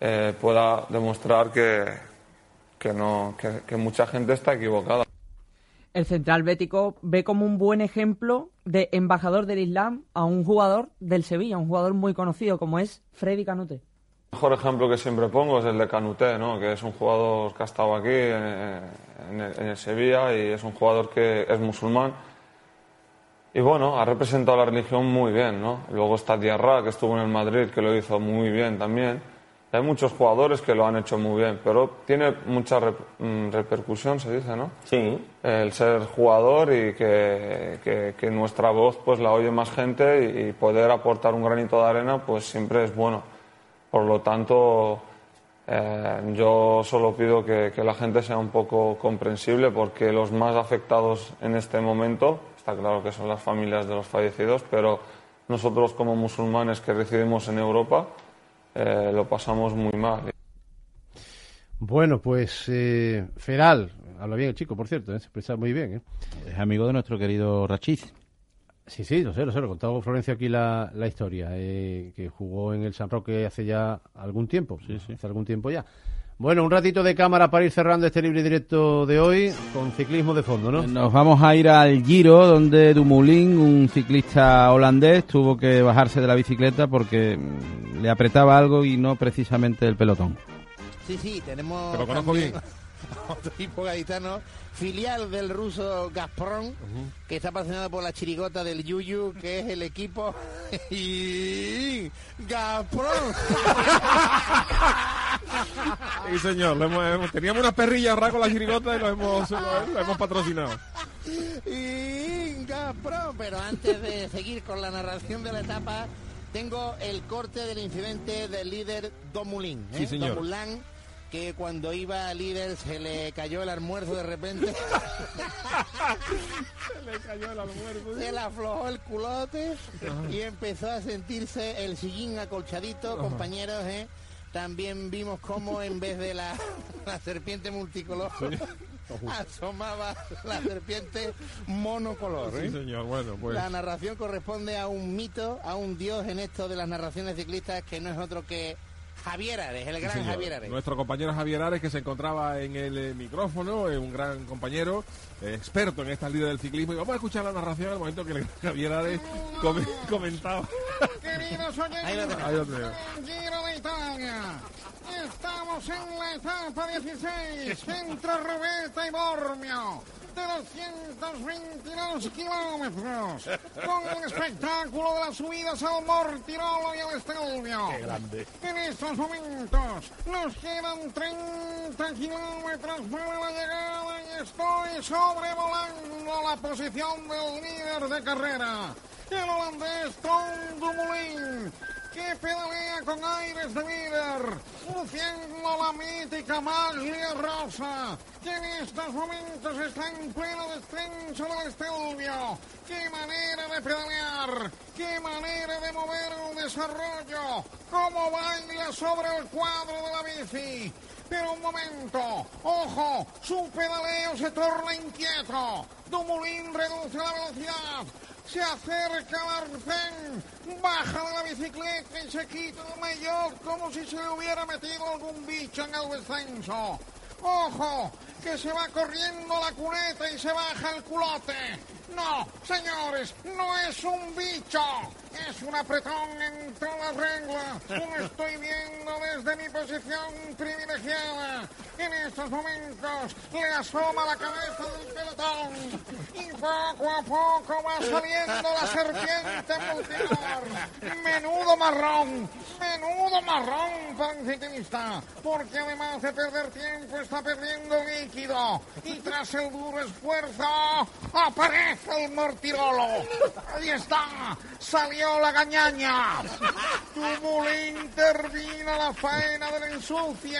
S28: eh, pueda demostrar que, que no, que, que mucha gente está equivocada.
S27: El central bético ve como un buen ejemplo de embajador del Islam a un jugador del Sevilla, un jugador muy conocido como es Freddy Canute.
S28: El mejor ejemplo que siempre pongo es el de Canuté, ¿no? que es un jugador que ha estado aquí en, en el, en el Sevilla y es un jugador que es musulmán. Y bueno, ha representado la religión muy bien, ¿no? Luego está Diarra, que estuvo en el Madrid, que lo hizo muy bien también. Hay muchos jugadores que lo han hecho muy bien, pero tiene mucha rep- mm, repercusión, se dice, ¿no?
S29: Sí.
S28: El ser jugador y que, que- que nuestra voz pues la oye más gente y, y poder aportar un granito de arena pues siempre es bueno. Por lo tanto, eh, yo solo pido que, que la gente sea un poco comprensible porque los más afectados en este momento, está claro que son las familias de los fallecidos, pero nosotros como musulmanes que residimos en Europa eh, lo pasamos muy mal.
S11: Bueno, pues eh, Feral, habla bien el chico, por cierto, ¿eh? se expresa muy bien. ¿eh?
S12: Es amigo de nuestro querido Rachiz.
S11: Sí, sí, lo sé, lo sé, lo contaba Florencia aquí la, la historia, eh, que jugó en el San Roque hace ya algún tiempo, hace algún tiempo ya. Bueno, un ratito de cámara para ir cerrando este libre directo de hoy con ciclismo de fondo, ¿no?
S12: Nos vamos a ir al Giro, donde Dumoulin, un ciclista holandés, tuvo que bajarse de la bicicleta porque mm, le apretaba algo y no precisamente el pelotón.
S23: Sí, sí, tenemos.
S12: Te lo conozco
S23: también
S12: bien.
S23: Otro equipo gaditano, filial del ruso Gazprom, que está apasionado por la chirigota del Yuyu, que es el equipo. y. ¡Gazprom!
S30: Sí, señor. lo hemos- hemos- teníamos unas perrillas ahora con la chirigota y lo hemos, lo, lo hemos patrocinado.
S23: y Gazprom. Pero antes de seguir con la narración de la etapa, tengo el corte del incidente del líder Domulin.
S30: Sí,
S23: ¿eh?
S30: señor.
S23: Domulán, que cuando iba líder se le cayó el almuerzo de repente.
S30: Se le cayó el almuerzo.
S23: Se le aflojó el culote y empezó a sentirse el sillín acolchadito, compañeros. ¿eh? También vimos cómo en vez de la, la serpiente multicolor asomaba la serpiente monocolor. ¿eh?
S30: Sí, señor. Bueno, pues.
S23: La narración corresponde a un mito, a un dios en esto de las narraciones ciclistas que no es otro que Javier Ares, el gran. Javier Ares.
S30: Nuestro compañero Javier Ares, que se encontraba en el eh, micrófono, es un gran compañero, eh, experto en esta línea del ciclismo. Y vamos a escuchar la narración al momento que el Javier Ares come- comentaba.
S31: Queridos oyentes,
S30: Ahí lo tenemos. Ahí lo tenemos.
S31: del Giro de Italia. Estamos en la etapa 16, entre Roberta y Bormio, de 222 kilómetros, con el espectáculo de las subidas al Mortirolo y al Estelvio.
S30: Qué grande.
S31: En estos momentos nos quedan 30 kilómetros para la llegada y estoy sobrevolando la posición del líder de carrera, el holandés Tom Dumoulin, que pedalea con aires de líder, luciendo la mítica maglia rosa, que en estos momentos está en pleno descenso del Estelvio. ¡Qué manera de pedalear! ¡Qué manera de mover el desarrollo! ¡Cómo baila sobre el cuadro de la bici! Pero un momento, ojo, su pedaleo se torna inquieto. Dumoulin reduce la velocidad. Se acerca al arcén, baja de la bicicleta y se quita el maillot como si se le hubiera metido algún bicho en el descenso. ¡Ojo! Que se va corriendo la cuneta y se baja el culote. No, señores, no es un bicho. Es un apretón en todas las reglas. Lo estoy viendo desde mi posición privilegiada. En estos momentos le asoma la cabeza del pelotón. Y poco a poco va saliendo la serpiente multicolor. Menudo marrón, menudo marrón ciclista. Porque además de perder tiempo está perdiendo líquido. Y tras el duro esfuerzo aparece el mortirolo. Ahí está, salió la gañaña. Tumulín termina la faena del ensucie.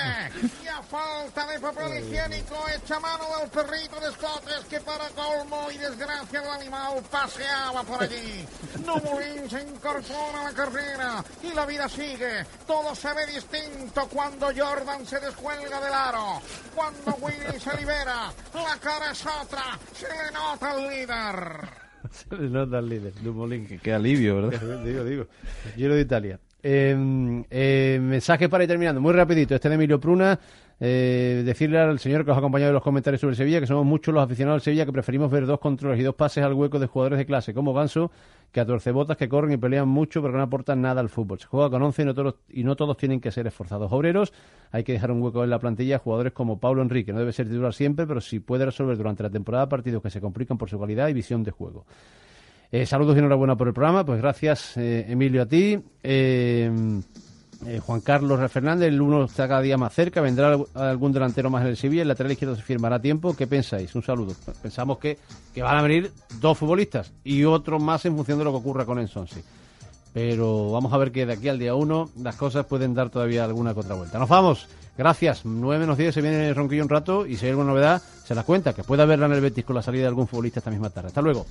S31: Y a falta de papel higiénico echa mano del perrito de escotes que para colmo y desgracia del animal paseaba por allí. Tumulín se incorpora a la carrera y la vida sigue. Todo se ve distinto cuando Jordan se descuelga del aro. Cuando Willy se libera, la cara es otra. Se le nota al líder.
S11: Se le nota al líder, Dumoulin.
S12: Qué, qué alivio, ¿verdad?
S11: digo, digo. Giro de Italia. Eh, eh, mensaje para ir terminando, muy rapidito. Este de Emilio Pruna. Eh, decirle al señor que os ha acompañado en los comentarios sobre Sevilla que somos muchos los aficionados del Sevilla que preferimos ver dos controles y dos pases al hueco de jugadores de clase como Ganso que a torcebotas que corren y pelean mucho pero que no aportan nada al fútbol. Se juega con 11 y no todos, y no todos tienen que ser esforzados. Obreros, hay que dejar un hueco en la plantilla a jugadores como Pablo Enrique. No debe ser titular siempre, pero sí puede resolver durante la temporada partidos que se complican por su calidad y visión de juego. Eh, saludos y enhorabuena por el programa. Pues gracias, eh, Emilio, a ti. Eh, eh, Juan Carlos Fernández, el uno está cada día más cerca. Vendrá alg- algún delantero más en el Sevilla. El lateral izquierdo se firmará a tiempo. ¿Qué pensáis? Un saludo. Pensamos que, que van a venir dos futbolistas y otro más en función de lo que ocurra con Ensonsi. Pero vamos a ver que de aquí al día uno las cosas pueden dar todavía alguna contravuelta. Nos vamos. Gracias. 9 menos 10 se viene Ronquillo un rato y si hay alguna novedad se las cuenta. Que pueda haberla en el Betis con la salida de algún futbolista esta misma tarde. Hasta luego.